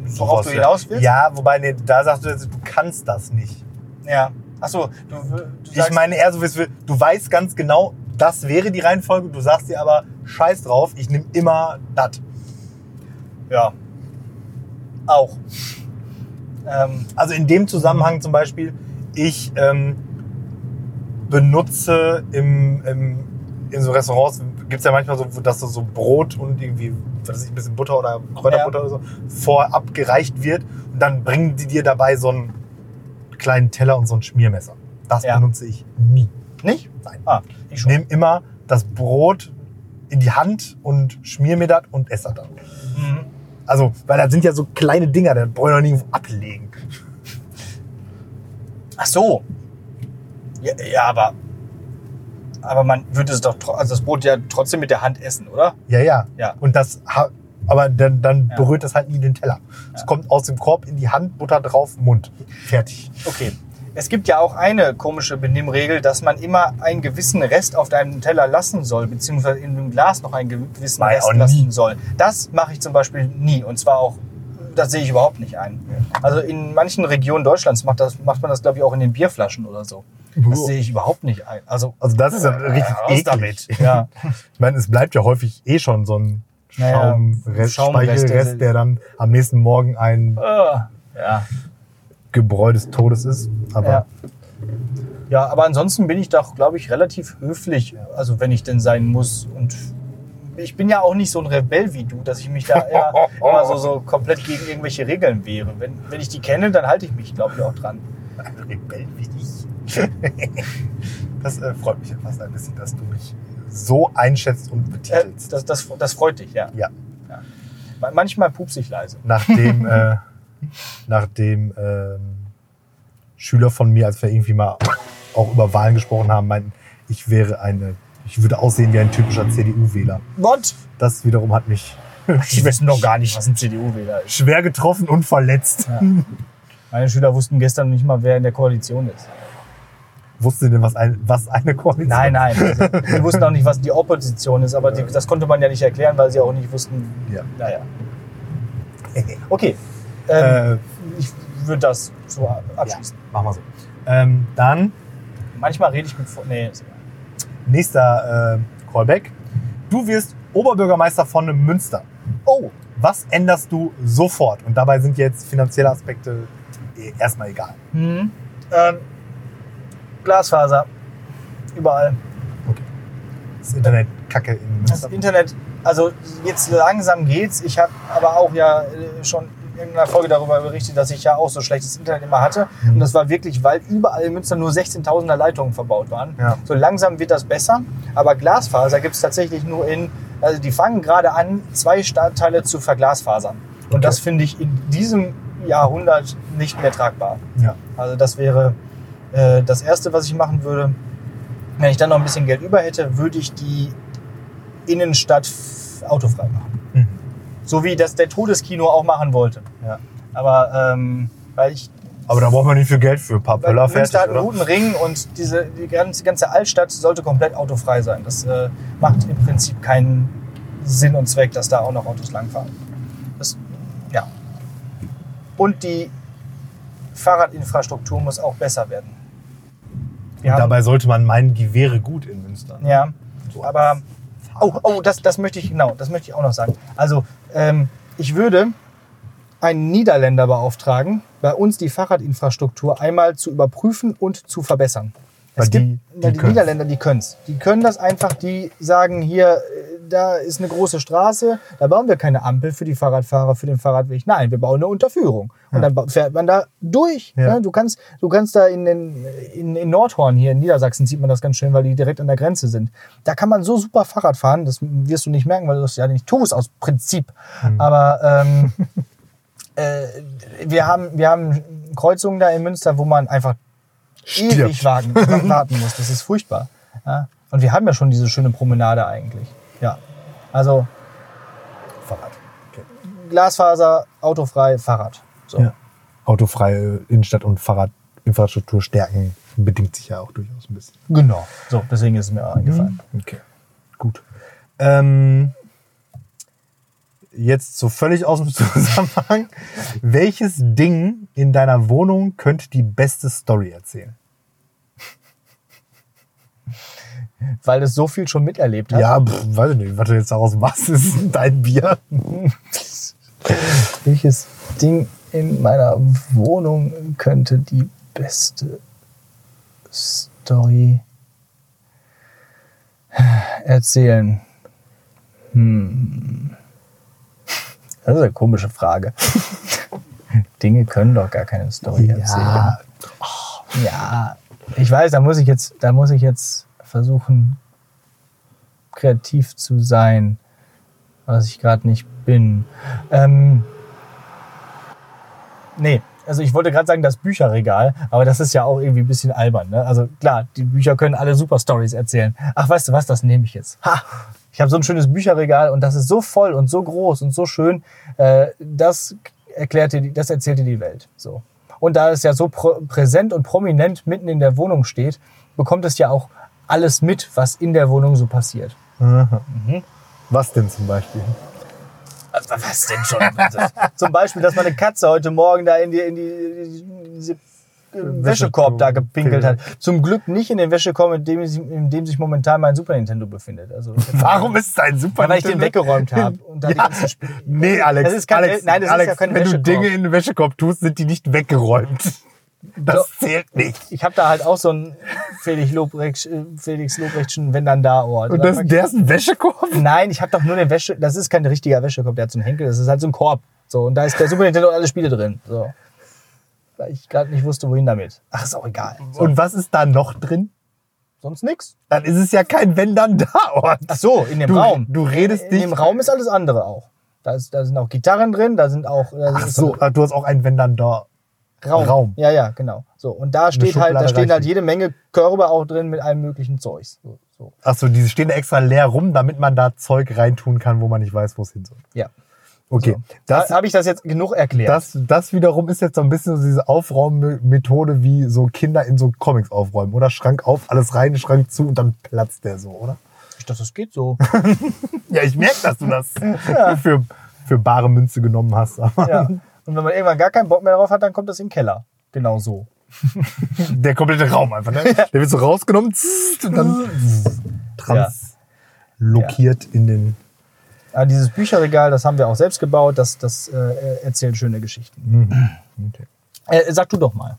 worauf du hinaus willst? Ja, wobei, nee, da sagst du jetzt, du kannst das nicht. Ja. Achso, du, du Ich meine eher so, wie es will. du weißt ganz genau, das wäre die Reihenfolge, du sagst dir aber, scheiß drauf, ich nehme immer das. Ja. Auch. Ähm, Also in dem Zusammenhang zum Beispiel, ich ähm, benutze im, im, in so Restaurants, gibt es ja manchmal so, dass so, so Brot und irgendwie, was ich, ein bisschen Butter oder Kräuterbutter Ja. oder so vorab gereicht wird. Und dann bringen die dir dabei so einen kleinen Teller und so ein Schmiermesser. Das Ja. benutze ich nie. nicht? Nein. Ah, ich schon. nehme immer das Brot in die Hand und schmier mir das und esse das dann. Mhm. Also, weil das sind ja so kleine Dinger, da brauche ich noch nirgendwo ablegen. Ach so. Ja, ja, aber. Aber man würde es doch, also das Brot ja trotzdem mit der Hand essen, oder? Ja, ja. Ja. Und das, aber dann, dann Ja. berührt das halt nie den Teller. Es kommt aus dem Korb in die Hand, Butter drauf, Mund. Fertig. Okay. Es gibt ja auch eine komische Benimmregel, dass man immer einen gewissen Rest auf deinem Teller lassen soll, beziehungsweise in dem Glas noch einen gewissen ich Rest lassen soll. Das mache ich zum Beispiel nie. Und zwar auch, das sehe ich überhaupt nicht ein. Also in manchen Regionen Deutschlands macht, das, macht man das, glaube ich, auch in den Bierflaschen oder so. Das sehe ich überhaupt nicht ein. Also, Also das ist ja richtig raus eklig. damit. Ja. Ich meine, es bleibt ja häufig eh schon so ein Naja, Schaumrest, Schaumreste Speichelrest, der dann am nächsten Morgen ein Ah, ja. Gebräu des Todes ist. Aber Ja. Ja, aber ansonsten bin ich doch, glaube ich, relativ höflich, also wenn ich denn sein muss. Und ich bin ja auch nicht so ein Rebell wie du, dass ich mich da ja immer so, so komplett gegen irgendwelche Regeln wehre. Wenn, wenn ich die kenne, dann halte ich mich, glaube ich, auch dran. ein Rebell wie ich. das äh, freut mich ja fast ein bisschen, dass du mich so einschätzt und Äh, betitelst. das, das, das freut dich, ja. ja. Ma- Manchmal pupse ich leise. Nachdem, äh, nachdem ähm, Schüler von mir, als wir irgendwie mal auch über Wahlen gesprochen haben, meinten, ich wäre eine, ich würde aussehen wie ein typischer CDU-Wähler. What? Das wiederum hat mich Die wissen doch gar nicht, was ein CDU-Wähler ist. schwer getroffen und verletzt. Ja. Meine Schüler wussten gestern nicht mal, wer in der Koalition ist. Wussten Sie denn, was, ein, was eine Koalition Nein, nein. Also, die wussten auch nicht, was die Opposition ist, aber die, das konnte man ja nicht erklären, weil sie auch nicht wussten. Ja. Naja. Okay. Ähm, Äh, ich würde das so ja, abschließen. machen wir so. Ähm, dann Manchmal rede ich mit. Nee, ist egal. nächster äh, Callback. Du wirst Oberbürgermeister von Münster. Oh, Was änderst du sofort? Und dabei sind jetzt finanzielle Aspekte eh erstmal egal. hm. ähm, Glasfaser. Überall. Das Internet kacke in Das. Internet, also jetzt langsam geht's. Ich habe aber auch ja äh, schon in irgendeiner Folge darüber berichtet, dass ich ja auch so schlechtes Internet immer hatte. Mhm. Und das war wirklich, weil überall in Münster nur 16.000er Leitungen verbaut waren. Ja. So langsam wird das besser. Aber Glasfaser gibt es tatsächlich nur in, also die fangen gerade an, zwei Stadtteile zu verglasfasern. Und Okay. das finde ich in diesem Jahrhundert nicht mehr tragbar. Ja. Also das wäre äh, das Erste, was ich machen würde. Wenn ich dann noch ein bisschen Geld über hätte, würde ich die Innenstadt autofrei machen. Mhm. So wie das der Todeskino auch machen wollte. Ja. Aber ähm, weil ich Aber da braucht man nicht viel Geld für. Ein paar Böller fertig, hat einen oder? guten Ring und diese die ganze, ganze Altstadt sollte komplett autofrei sein. Das äh, macht im Prinzip keinen Sinn und Zweck, dass da auch noch Autos langfahren. Das, ja. Und die Fahrradinfrastruktur muss auch besser werden. Haben- dabei sollte man meinen, die wäre gut in Münster. ja, So aber oh, oh, das, das möchte ich genau, das möchte ich auch noch sagen. Also ähm, ich würde einen Niederländer beauftragen, bei uns die Fahrradinfrastruktur einmal zu überprüfen und zu verbessern. Es gibt, die- die die. Niederländer, die können es. Die können das einfach, die sagen hier, äh, da ist eine große Straße, da bauen wir keine Ampel für die Fahrradfahrer, für den Fahrradweg. Nein, wir bauen eine Unterführung. Und dann ba- fährt man da durch. Ja. Ne? Du, kannst, du kannst da in, den, in, in Nordhorn, hier in Niedersachsen, sieht man das ganz schön, weil die direkt an der Grenze sind. Da kann man so super Fahrrad fahren, das wirst du nicht merken, weil du das ja nicht tust aus Prinzip. Aber ähm, äh, wir, haben, wir haben Kreuzungen da in Münster, wo man einfach ewig warten, warten muss. Das ist furchtbar. Ja? Und wir haben ja schon diese schöne Promenade eigentlich. Ja. Also Fahrrad. Okay. Glasfaser, autofrei, Fahrrad. So. Ja. Autofreie Innenstadt- und Fahrradinfrastruktur stärken bedingt sich ja auch durchaus ein bisschen. Genau. So, deswegen ist es mir eingefallen. Okay, gut. Ähm, jetzt so völlig aus dem Zusammenhang. Welches Ding in deiner Wohnung könnte die beste Story erzählen? Weil es so viel schon miterlebt hat. Ja, pff, weiß ich nicht, was du jetzt daraus machst, ist dein Bier. Welches Ding in meiner Wohnung könnte die beste Story erzählen? Hm. Das ist eine komische Frage. Dinge können doch gar keine Story erzählen. Ja, Ja, ich weiß, da muss ich jetzt, da muss ich jetzt versuchen, kreativ zu sein, was ich gerade nicht bin. Ähm, nee, also ich wollte gerade sagen, das Bücherregal, aber das ist ja auch irgendwie ein bisschen albern. Ne? Also klar, die Bücher können alle super Stories erzählen. Ach, weißt du was, das nehme ich jetzt. Ha! Ich habe so ein schönes Bücherregal und das ist so voll und so groß und so schön. Äh, das erklärte, die, das erzählte die Welt. So. Und da es ja so prä präsent und prominent mitten in der Wohnung steht, bekommt es ja auch alles mit, was in der Wohnung so passiert. Aha. Was denn zum Beispiel? Also, was denn schon? Zum Beispiel, dass meine Katze heute Morgen da in die, in die, in diese Wäschekorb da gepinkelt hat. Zum Glück nicht in den Wäschekorb, in dem, sich- in dem sich momentan mein Super Nintendo befindet. Also, Warum ist dein Super Weil ich den Nintendo- weggeräumt habe. Ja. Nee, Alex. Das ist kein- Alex, nein, das ist Alex, ja kein wenn du. Dinge in den Wäschekorb tust, sind die nicht weggeräumt. Das Doch. zählt nicht. Ich habe da halt auch so einen Felix, Lobrecht, äh, Felix Lobrechtschen Wenn dann da Ort. Und das, der ist ein Wäschekorb? Nein, ich habe doch nur den Wäsche. Das ist kein richtiger Wäschekorb, der hat so einen Henkel. Das ist halt so ein Korb. So und da ist der Super Nintendo und alle Spiele drin. So, weil ich gerade nicht wusste, wohin damit. Ach, ist auch egal. So, Und was ist da noch drin? sonst nix. Dann ist es ja kein wenn dann da Ort. Ach so, in dem Du- Raum. du redest in nicht- dem Raum ist alles andere auch. Da, ist, da sind auch Gitarren drin. Da sind auch. Da Ach so, ah, du hast auch ein wenn dann da. Raum. Raum. Ja, ja, genau. So und da steht halt, da stehen halt jede Menge Körbe auch drin mit allem möglichen Zeugs. So, so. Ach so, diese stehen extra leer rum, damit man da Zeug reintun kann, wo man nicht weiß, wo es hin soll. Ja. Okay, So. das, Da habe ich das jetzt genug erklärt. das, das wiederum ist jetzt so ein bisschen so diese Aufraummethode, wie so Kinder in so Comics aufräumen. Oder Schrank auf, alles rein, Schrank zu und dann platzt der so, oder? ich dachte, das geht so. Ja, ich merke, dass du das für, für bare Münze genommen hast. Ja. Und wenn man irgendwann gar keinen Bock mehr drauf hat, dann kommt das in den Keller. Genau so. Der komplette Raum einfach, ne? Der wird so rausgenommen und dann translokiert in den. Aber dieses Bücherregal, das haben wir auch selbst gebaut. Das, das äh, erzählt schöne Geschichten. Okay. Äh, sag du doch mal.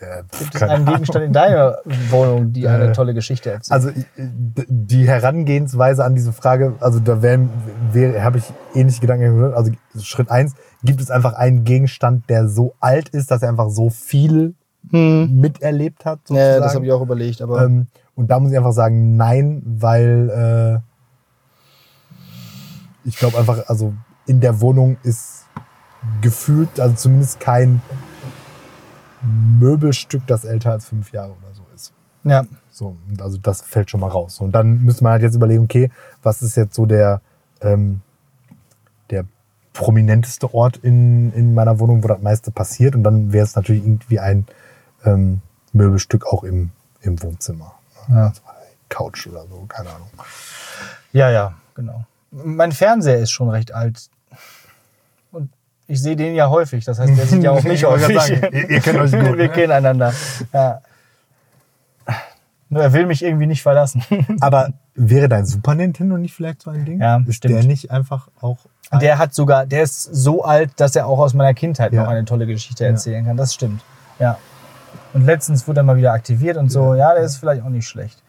Äh, Gibt es einen Ahnung. Gegenstand in deiner Wohnung, die eine Äh, tolle Geschichte erzählt? Also äh, die Herangehensweise an diese Frage, also da habe ich ähnliche Gedanken gehört. Also Schritt eins gibt es einfach einen Gegenstand, der so alt ist, dass er einfach so viel miterlebt hat. Hm. ja, Sozusagen. das habe ich auch überlegt. Aber Ähm, und da muss ich einfach sagen, nein, weil äh, ich glaube einfach, also in der Wohnung ist gefühlt, also zumindest kein Möbelstück, das älter als fünf Jahre oder so ist. ja. So, also das fällt schon mal raus. Und dann müsste man halt jetzt überlegen, okay, was ist jetzt so der, ähm, der prominenteste Ort in, in meiner Wohnung, wo das meiste passiert. Und dann wäre es natürlich irgendwie ein ähm, Möbelstück auch im, im Wohnzimmer. Ja. Also Couch oder so, keine Ahnung. ja, ja, genau. Mein Fernseher ist schon recht alt. Und ich sehe den ja häufig. Das heißt, der sieht ja auch mich häufig. ihr- ihr kennt euch gut, Wir ne? kennen einander. Ja. Nur er will mich irgendwie nicht verlassen. Aber wäre dein Super Nintendo nicht vielleicht so ein Ding? Ja, ist stimmt. der nicht einfach auch. Der hat sogar, der ist so alt, dass er auch aus meiner Kindheit Ja. noch eine tolle Geschichte erzählen kann. Das stimmt. Ja. Und letztens wurde er mal wieder aktiviert und so. Ja, der ist vielleicht auch nicht schlecht.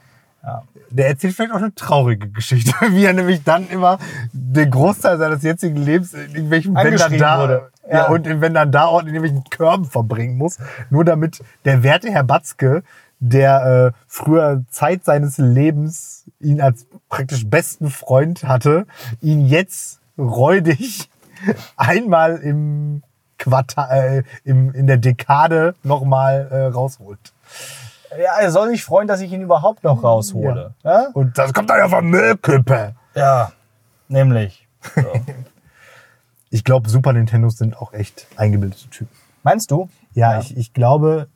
Ja. Der erzählt vielleicht auch eine traurige Geschichte, wie er nämlich dann immer den Großteil seines jetzigen Lebens in irgendwelchen Angeschrien da wurde. Ja. Ja. und in Wenn dann da Orten in irgendwelchen Körben verbringen muss, nur damit der werte Herr Batzke, der äh, früher Zeit seines Lebens ihn als praktisch besten Freund hatte, ihn jetzt räudig einmal im Quartal, äh, im, in der Dekade nochmal äh, rausholt. Ja, er soll sich freuen, dass ich ihn überhaupt noch raushole. Ja, Und das kommt dann ja von Müllkippe. ja nämlich. So. Ich glaube, Super Nintendos sind auch echt eingebildete Typen. Meinst du? Ja, Ja. Ich, ich glaube,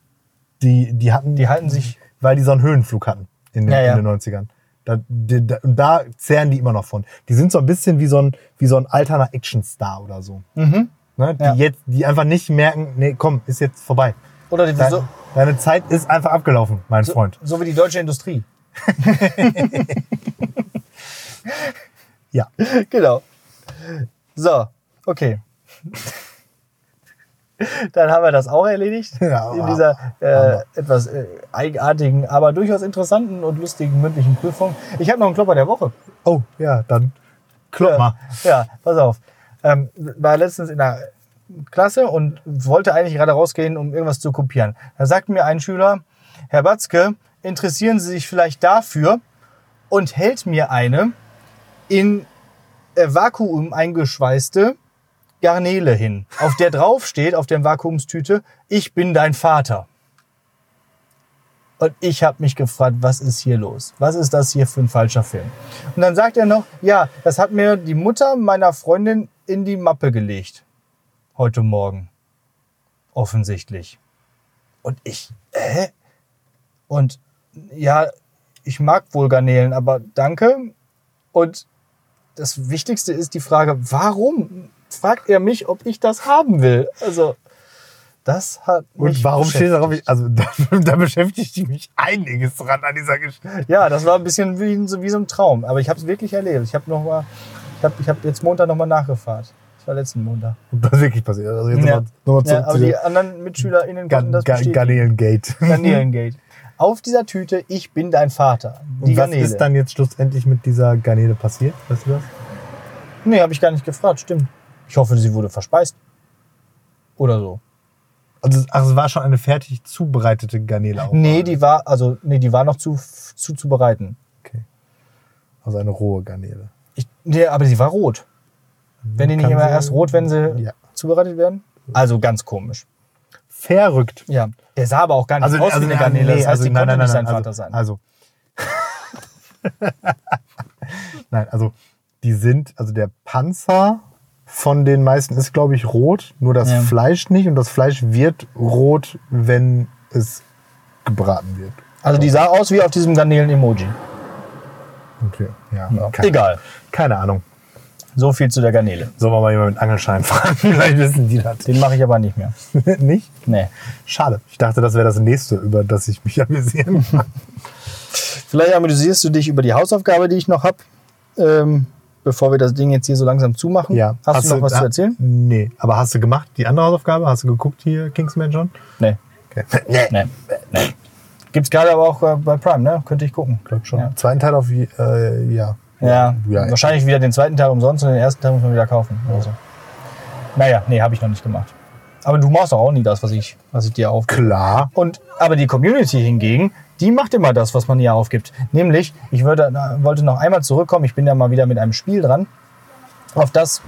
die, die hatten. Die halten sich- Weil die so einen Höhenflug hatten in den, Ja, ja. in den 90ern. Da, da, und da zehren die immer noch von. Die sind so ein bisschen wie so ein, wie so ein alterner Actionstar oder so. Mhm. Ne? Die, Ja. jetzt, die einfach nicht merken, nee, komm, ist jetzt vorbei. Oder die, Deine, so, deine Zeit ist einfach abgelaufen, mein so, Freund. so wie die deutsche Industrie. Ja. Genau. So, okay. Dann haben wir das auch erledigt. Ja, in dieser äh, etwas äh, eigenartigen, aber durchaus interessanten und lustigen mündlichen Prüfung. Ich habe noch einen Klopper der Woche. Oh, ja, dann klopp ja, mal. Ja, pass auf. Ähm, war letztens in der Klasse und wollte eigentlich gerade rausgehen, um irgendwas zu kopieren. Da sagt mir ein Schüler, Herr Batzke, interessieren Sie sich vielleicht dafür und hält mir eine in äh, Vakuum eingeschweißte Garnele hin, auf der drauf steht, auf der Vakuumstüte, ich bin dein Vater. Und ich habe mich gefragt, was ist hier los? Was ist das hier für ein falscher Film? Und dann sagt er noch, ja, das hat mir die Mutter meiner Freundin in die Mappe gelegt. Heute Morgen. Offensichtlich. Und ich, hä? Und ja, ich mag wohl Garnelen, aber danke. Und das Wichtigste ist die Frage, warum fragt er mich, ob ich das haben will? Also, das hat mich Und warum steht darauf? Also da, da beschäftigt mich einiges dran an dieser Geschichte. Ja, das war ein bisschen wie, so, wie so ein Traum. Aber ich habe es wirklich erlebt. Ich habe noch mal, ich habe ich hab jetzt Montag noch mal nachgefahrt. Das war letzten Montag. Und das ist wirklich passiert. Also jetzt Ja. nochmal noch mal Ja, aber die der anderen MitschülerInnen konnten das bestätigen. Garnelengate. Garnelengate. Auf dieser Tüte, ich bin dein Vater. Die Und was Garnele. ist dann jetzt schlussendlich mit dieser Garnele passiert? Weißt du das? Nee, habe ich gar nicht gefragt, stimmt. Ich hoffe, sie wurde verspeist. Oder so. Also, ach, es war schon eine fertig zubereitete Garnele auch. Nee, die war, also, nee, die war noch zu, zu, zu bereiten. Okay. Also eine rohe Garnele. Ich, nee, aber sie war rot. Wenn die nicht Kann immer erst rot, wenn sie Ja. zubereitet werden? Also ganz komisch. Verrückt. Ja. Der sah aber auch gar nicht Also, aus also wie eine nee, Garnele. Das heißt, also, die nein, konnte nein, nicht nein, sein also, Vater sein. Also. nein, also die sind, also der Panzer von den meisten ist, glaube ich, rot, nur das Ja. Fleisch nicht und das Fleisch wird rot, wenn es gebraten wird. Also die sah aus wie auf diesem Garnelen-Emoji. Okay, ja. Ja. Keine, Egal. Keine Ahnung. So viel zu der Garnele. Sollen wir mal jemanden mit Angelschein fragen? Vielleicht wissen die das. Den mache ich aber nicht mehr. nicht? Nee. Schade. Ich dachte, das wäre das nächste, über das ich mich amüsieren kann. Vielleicht amüsierst du dich über die Hausaufgabe, die ich noch habe, ähm, bevor wir das Ding jetzt hier so langsam zumachen. Ja. Hast, du noch was zu erzählen? Nee. Aber hast du gemacht, die andere Hausaufgabe? Hast du geguckt hier, Kingsman schon? Nee. Okay. Nee. Nee. nee. Gibt's gerade aber auch äh, bei Prime, ne? Könnte ich gucken. Glaub schon. Ja. Zweiten Teil auf, äh, ja. Ja, Ja, wahrscheinlich wieder den zweiten Teil umsonst und den ersten Teil muss man wieder kaufen. Oder so. Naja, nee, habe ich noch nicht gemacht. Aber du machst doch auch nie das, was ich, was ich dir aufgebe. Klar. Und, aber die Community hingegen, die macht immer das, was man ihr aufgibt. Nämlich, ich würde, wollte noch einmal zurückkommen, ich bin ja mal wieder mit einem Spiel dran, auf das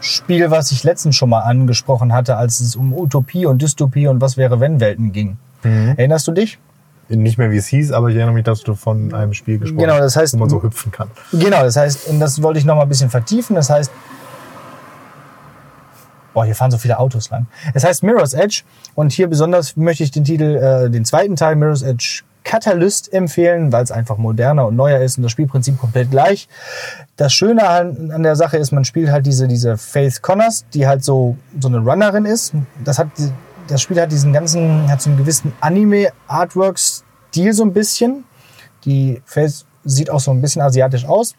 Spiel, was ich letztens schon mal angesprochen hatte, als es um Utopie und Dystopie und was wäre wenn Welten ging. Mhm. Erinnerst du dich? Nicht mehr, wie es hieß, aber ich erinnere mich, dass du von einem Spiel gesprochen Genau, das heißt- wo man so hüpfen kann. Genau, das heißt, und das wollte ich noch mal ein bisschen vertiefen. Das heißt, boah, hier fahren so viele Autos lang. Es heißt Mirror's Edge und hier besonders möchte ich den Titel, äh, den zweiten Teil Mirror's Edge Catalyst empfehlen, weil es einfach moderner und neuer ist und das Spielprinzip komplett gleich. Das Schöne an, an der Sache ist, man spielt halt diese, diese Faith Connors, die halt so, so eine Runnerin ist. Das hat, das Spiel hat diesen ganzen, hat so einen gewissen Anime-Artwork-Stil so ein bisschen. Die Faith sieht auch so ein bisschen asiatisch aus.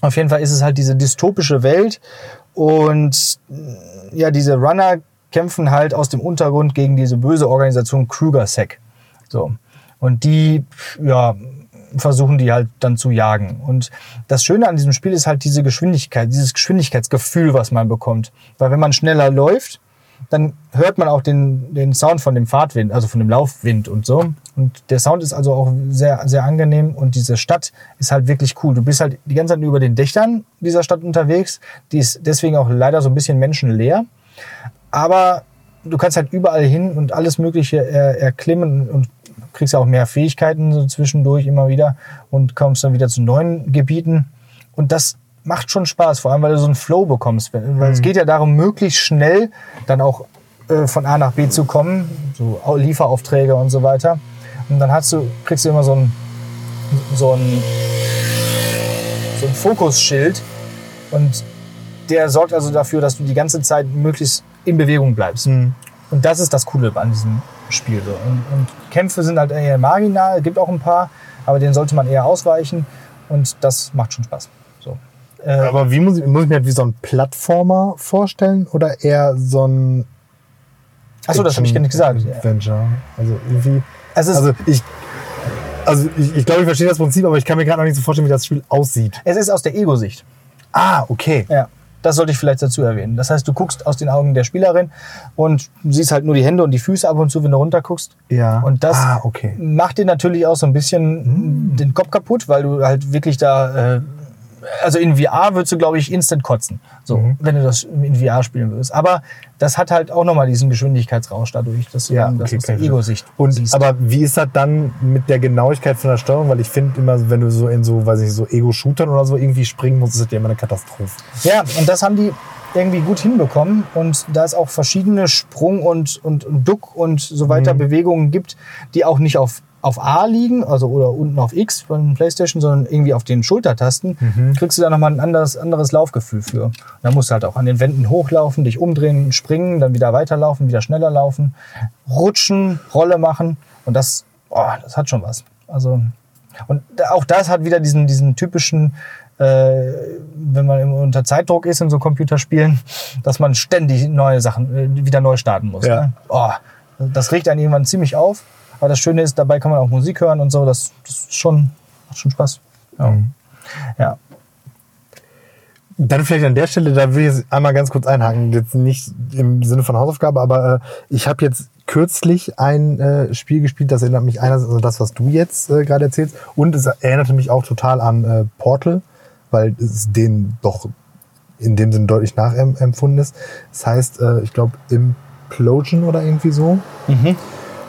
Auf jeden Fall ist es halt diese dystopische Welt und ja, diese Runner kämpfen halt aus dem Untergrund gegen diese böse Organisation Kruger-Sec. So. Und die, ja, versuchen die halt dann zu jagen. Und das Schöne an diesem Spiel ist halt diese Geschwindigkeit, dieses Geschwindigkeitsgefühl, was man bekommt. Weil wenn man schneller läuft, dann hört man auch den, den Sound von dem Fahrtwind, also von dem Laufwind und so. Und der Sound ist also auch sehr, sehr angenehm und diese Stadt ist halt wirklich cool. Du bist halt die ganze Zeit über den Dächern dieser Stadt unterwegs. Die ist deswegen auch leider so ein bisschen menschenleer. Aber du kannst halt überall hin und alles Mögliche er, erklimmen und kriegst ja auch mehr Fähigkeiten so zwischendurch immer wieder und kommst dann wieder zu neuen Gebieten. Und das macht schon Spaß, vor allem weil du so einen Flow bekommst. Weil Mhm. es geht ja darum, möglichst schnell dann auch äh, von A nach B zu kommen, so Au- Lieferaufträge und so weiter. Und dann hast du, kriegst du immer so ein, so ein, so ein Fokusschild und der sorgt also dafür, dass du die ganze Zeit möglichst in Bewegung bleibst. Mhm. Und das ist das Coole an diesem Spiel. So. Und, und Kämpfe sind halt eher marginal, gibt auch ein paar, aber denen sollte man eher ausweichen und das macht schon Spaß. Äh, Aber wie muss ich, muss ich mir halt wie so ein Plattformer vorstellen oder eher so ein Achso, das habe ich gar nicht gesagt. Adventure. Also irgendwie. Ist, Also ich. Also ich, ich glaube, ich verstehe das Prinzip, aber ich kann mir gerade noch nicht so vorstellen, wie das Spiel aussieht. es ist aus der Ego-Sicht. Ah, okay. Ja. Das sollte ich vielleicht dazu erwähnen. Das heißt, du guckst aus den Augen der Spielerin und siehst halt nur die Hände und die Füße ab und zu, wenn du runter guckst. Ja. Und das Ah, okay. macht dir natürlich auch so ein bisschen den Kopf kaputt, weil du halt wirklich da, äh, also in VR würdest du, glaube ich, instant kotzen, so, Mhm. wenn du das in VR spielen würdest. Aber das hat halt auch nochmal diesen Geschwindigkeitsrausch dadurch, dass du Ja, dann das okay, aus der Ego-Sicht Und siehst. aber wie ist das dann mit der Genauigkeit von der Steuerung? Weil ich finde immer, wenn du so in so, weiß ich, so Ego-Shootern oder so irgendwie springen musst, ist das ja immer eine Katastrophe. Ja, und das haben die irgendwie gut hinbekommen und da es auch verschiedene Sprung- und, und, und Duck- und so weiter Mhm. Bewegungen gibt, die auch nicht auf, auf A liegen, also oder unten auf X von Playstation, sondern irgendwie auf den Schultertasten, Mhm. kriegst du da nochmal ein anderes, anderes Laufgefühl für. Da musst du halt auch an den Wänden hochlaufen, dich umdrehen, springen, dann wieder weiterlaufen, wieder schneller laufen, rutschen, Rolle machen und das, oh, das hat schon was. Also und auch das hat wieder diesen, diesen typischen, äh, wenn man unter Zeitdruck ist in so Computerspielen, dass man ständig neue Sachen äh, wieder neu starten muss. Ja. Ne? Oh, das regt einen irgendwann ziemlich auf. Aber das Schöne ist, dabei kann man auch Musik hören und so. Das, das ist schon, macht schon Spaß. Ja. ja. Dann vielleicht an der Stelle, da will ich jetzt einmal ganz kurz einhaken, jetzt nicht im Sinne von Hausaufgabe, aber äh, ich habe jetzt kürzlich ein äh, Spiel gespielt, das erinnert mich einerseits an das, was du jetzt äh, gerade erzählst, und es erinnerte mich auch total an äh, Portal, weil es den doch in dem Sinne deutlich nachempfunden ist. Das heißt, äh, ich glaube, Implosion oder irgendwie so.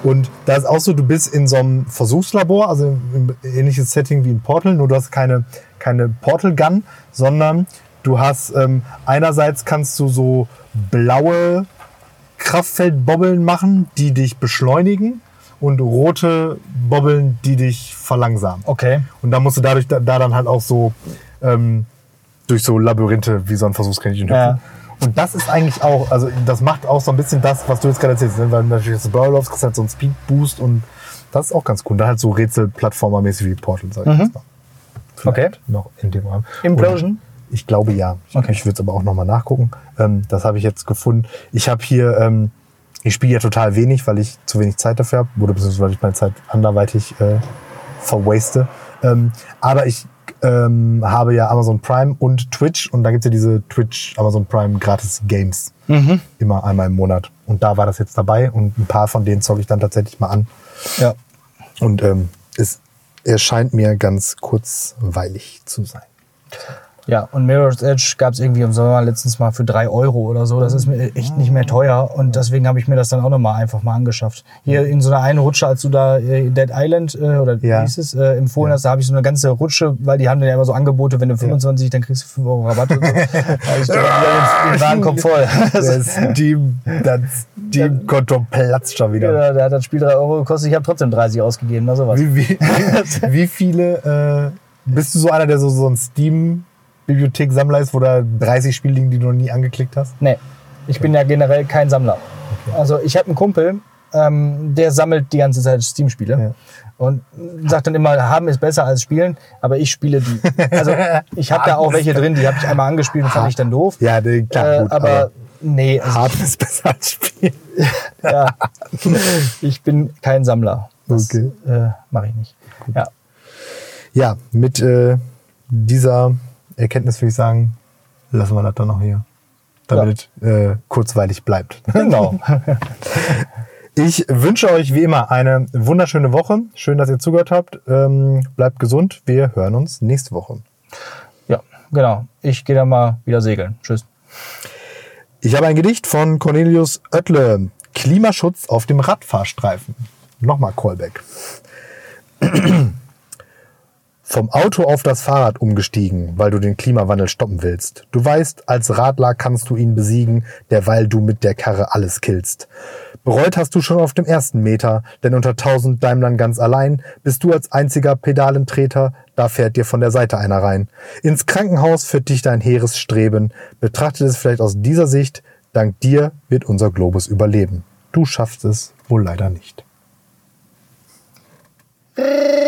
Und da ist auch so, du bist in so einem Versuchslabor, also ein ähnliches Setting wie in Portal, nur du hast keine, keine Portal Gun, sondern du hast ähm, einerseits kannst du so blaue Kraftfeldbobbeln machen, die dich beschleunigen und rote Bobbeln, die dich verlangsamen. Okay. Und da musst du dadurch da, da dann halt auch so ähm, durch so Labyrinthe wie so ein Versuchskaninchen hüpfen. Ja. Und das ist eigentlich auch, also das macht auch so ein bisschen das, was du jetzt gerade erzählst, ne? weil natürlich das läufst, kriegst halt so einen Speed-Boost und das ist auch ganz cool. Da halt so Rätsel-Plattformer-mäßig wie Portal, sag ich jetzt mal. Vielleicht Okay. Noch in dem Rahmen. Implosion? Ich glaube ja. Ich, Okay. ich würde es aber auch nochmal nachgucken. Ähm, das habe ich jetzt gefunden. Ich habe hier, ähm, ich spiele ja total wenig, weil ich zu wenig Zeit dafür habe, oder beziehungsweise weil ich meine Zeit anderweitig äh, verwaste. Ähm, aber ich ähm, habe ja Amazon Prime und Twitch und da gibt's ja diese Twitch Amazon Prime gratis Games. Immer einmal im Monat. Und da war das jetzt dabei und ein paar von denen zocke ich dann tatsächlich mal an. Ja. Und ähm, es erscheint mir ganz kurzweilig zu sein. Ja, und Mirror's Edge gab es irgendwie im Sommer letztens mal für drei Euro oder so. Das ist mir echt nicht mehr teuer. Und deswegen habe ich mir das dann auch nochmal einfach mal angeschafft. Hier in so einer einen Rutsche, als du da äh, Dead Island äh, oder wie Ja. hieß es, äh, empfohlen hast, da habe ich so eine ganze Rutsche, weil die haben dann ja immer so Angebote, wenn du 25, dann kriegst du 5 Euro Rabatt und so. Ich ja, den Wagen kommt voll. Der Steam, das Steam-Konto platzt schon wieder. Ja, da hat das Spiel 3 Euro gekostet, ich habe trotzdem 30 ausgegeben, na sowas. Wie, wie, wie viele, äh, bist du so einer, der so, so ein Steam-Bibliothek-Sammler ist, wo da 30 Spiele liegen, die du noch nie angeklickt hast? Nee, ich bin ja generell kein Sammler. Also ich habe einen Kumpel, ähm, der sammelt die ganze Zeit Steam-Spiele. Ja. Und sagt dann immer, haben ist besser als spielen, aber ich spiele die. Also ich habe da auch welche drin, die habe ich einmal angespielt und fand ich dann doof. Ja, nee, klar, äh, gut. aber, nee, also, hart ist besser als Spiel. ja, ich bin kein Sammler. Das Okay. äh, mache ich nicht. Ja. Ja, mit äh, dieser Erkenntnis würde ich sagen, lassen wir das dann noch hier. damit es äh, kurzweilig bleibt. Genau. Ich wünsche euch wie immer eine wunderschöne Woche. Schön, dass ihr zugehört habt. Ähm, bleibt gesund. Wir hören uns nächste Woche. ja, genau. Ich gehe dann mal wieder segeln. Tschüss. Ich habe ein Gedicht von Cornelius Oettle. Klimaschutz auf dem Radfahrstreifen. Nochmal Callback. Vom Auto auf das Fahrrad umgestiegen, weil du den Klimawandel stoppen willst. Du weißt, als Radler kannst du ihn besiegen, derweil du mit der Karre alles killst. Bereut hast du schon auf dem ersten Meter, denn unter tausend Daimlern ganz allein bist du als einziger Pedalentreter, da fährt dir von der Seite einer rein. Ins Krankenhaus führt dich dein hehres Streben. Betrachtet es vielleicht aus dieser Sicht, dank dir wird unser Globus überleben. Du schaffst es wohl leider nicht.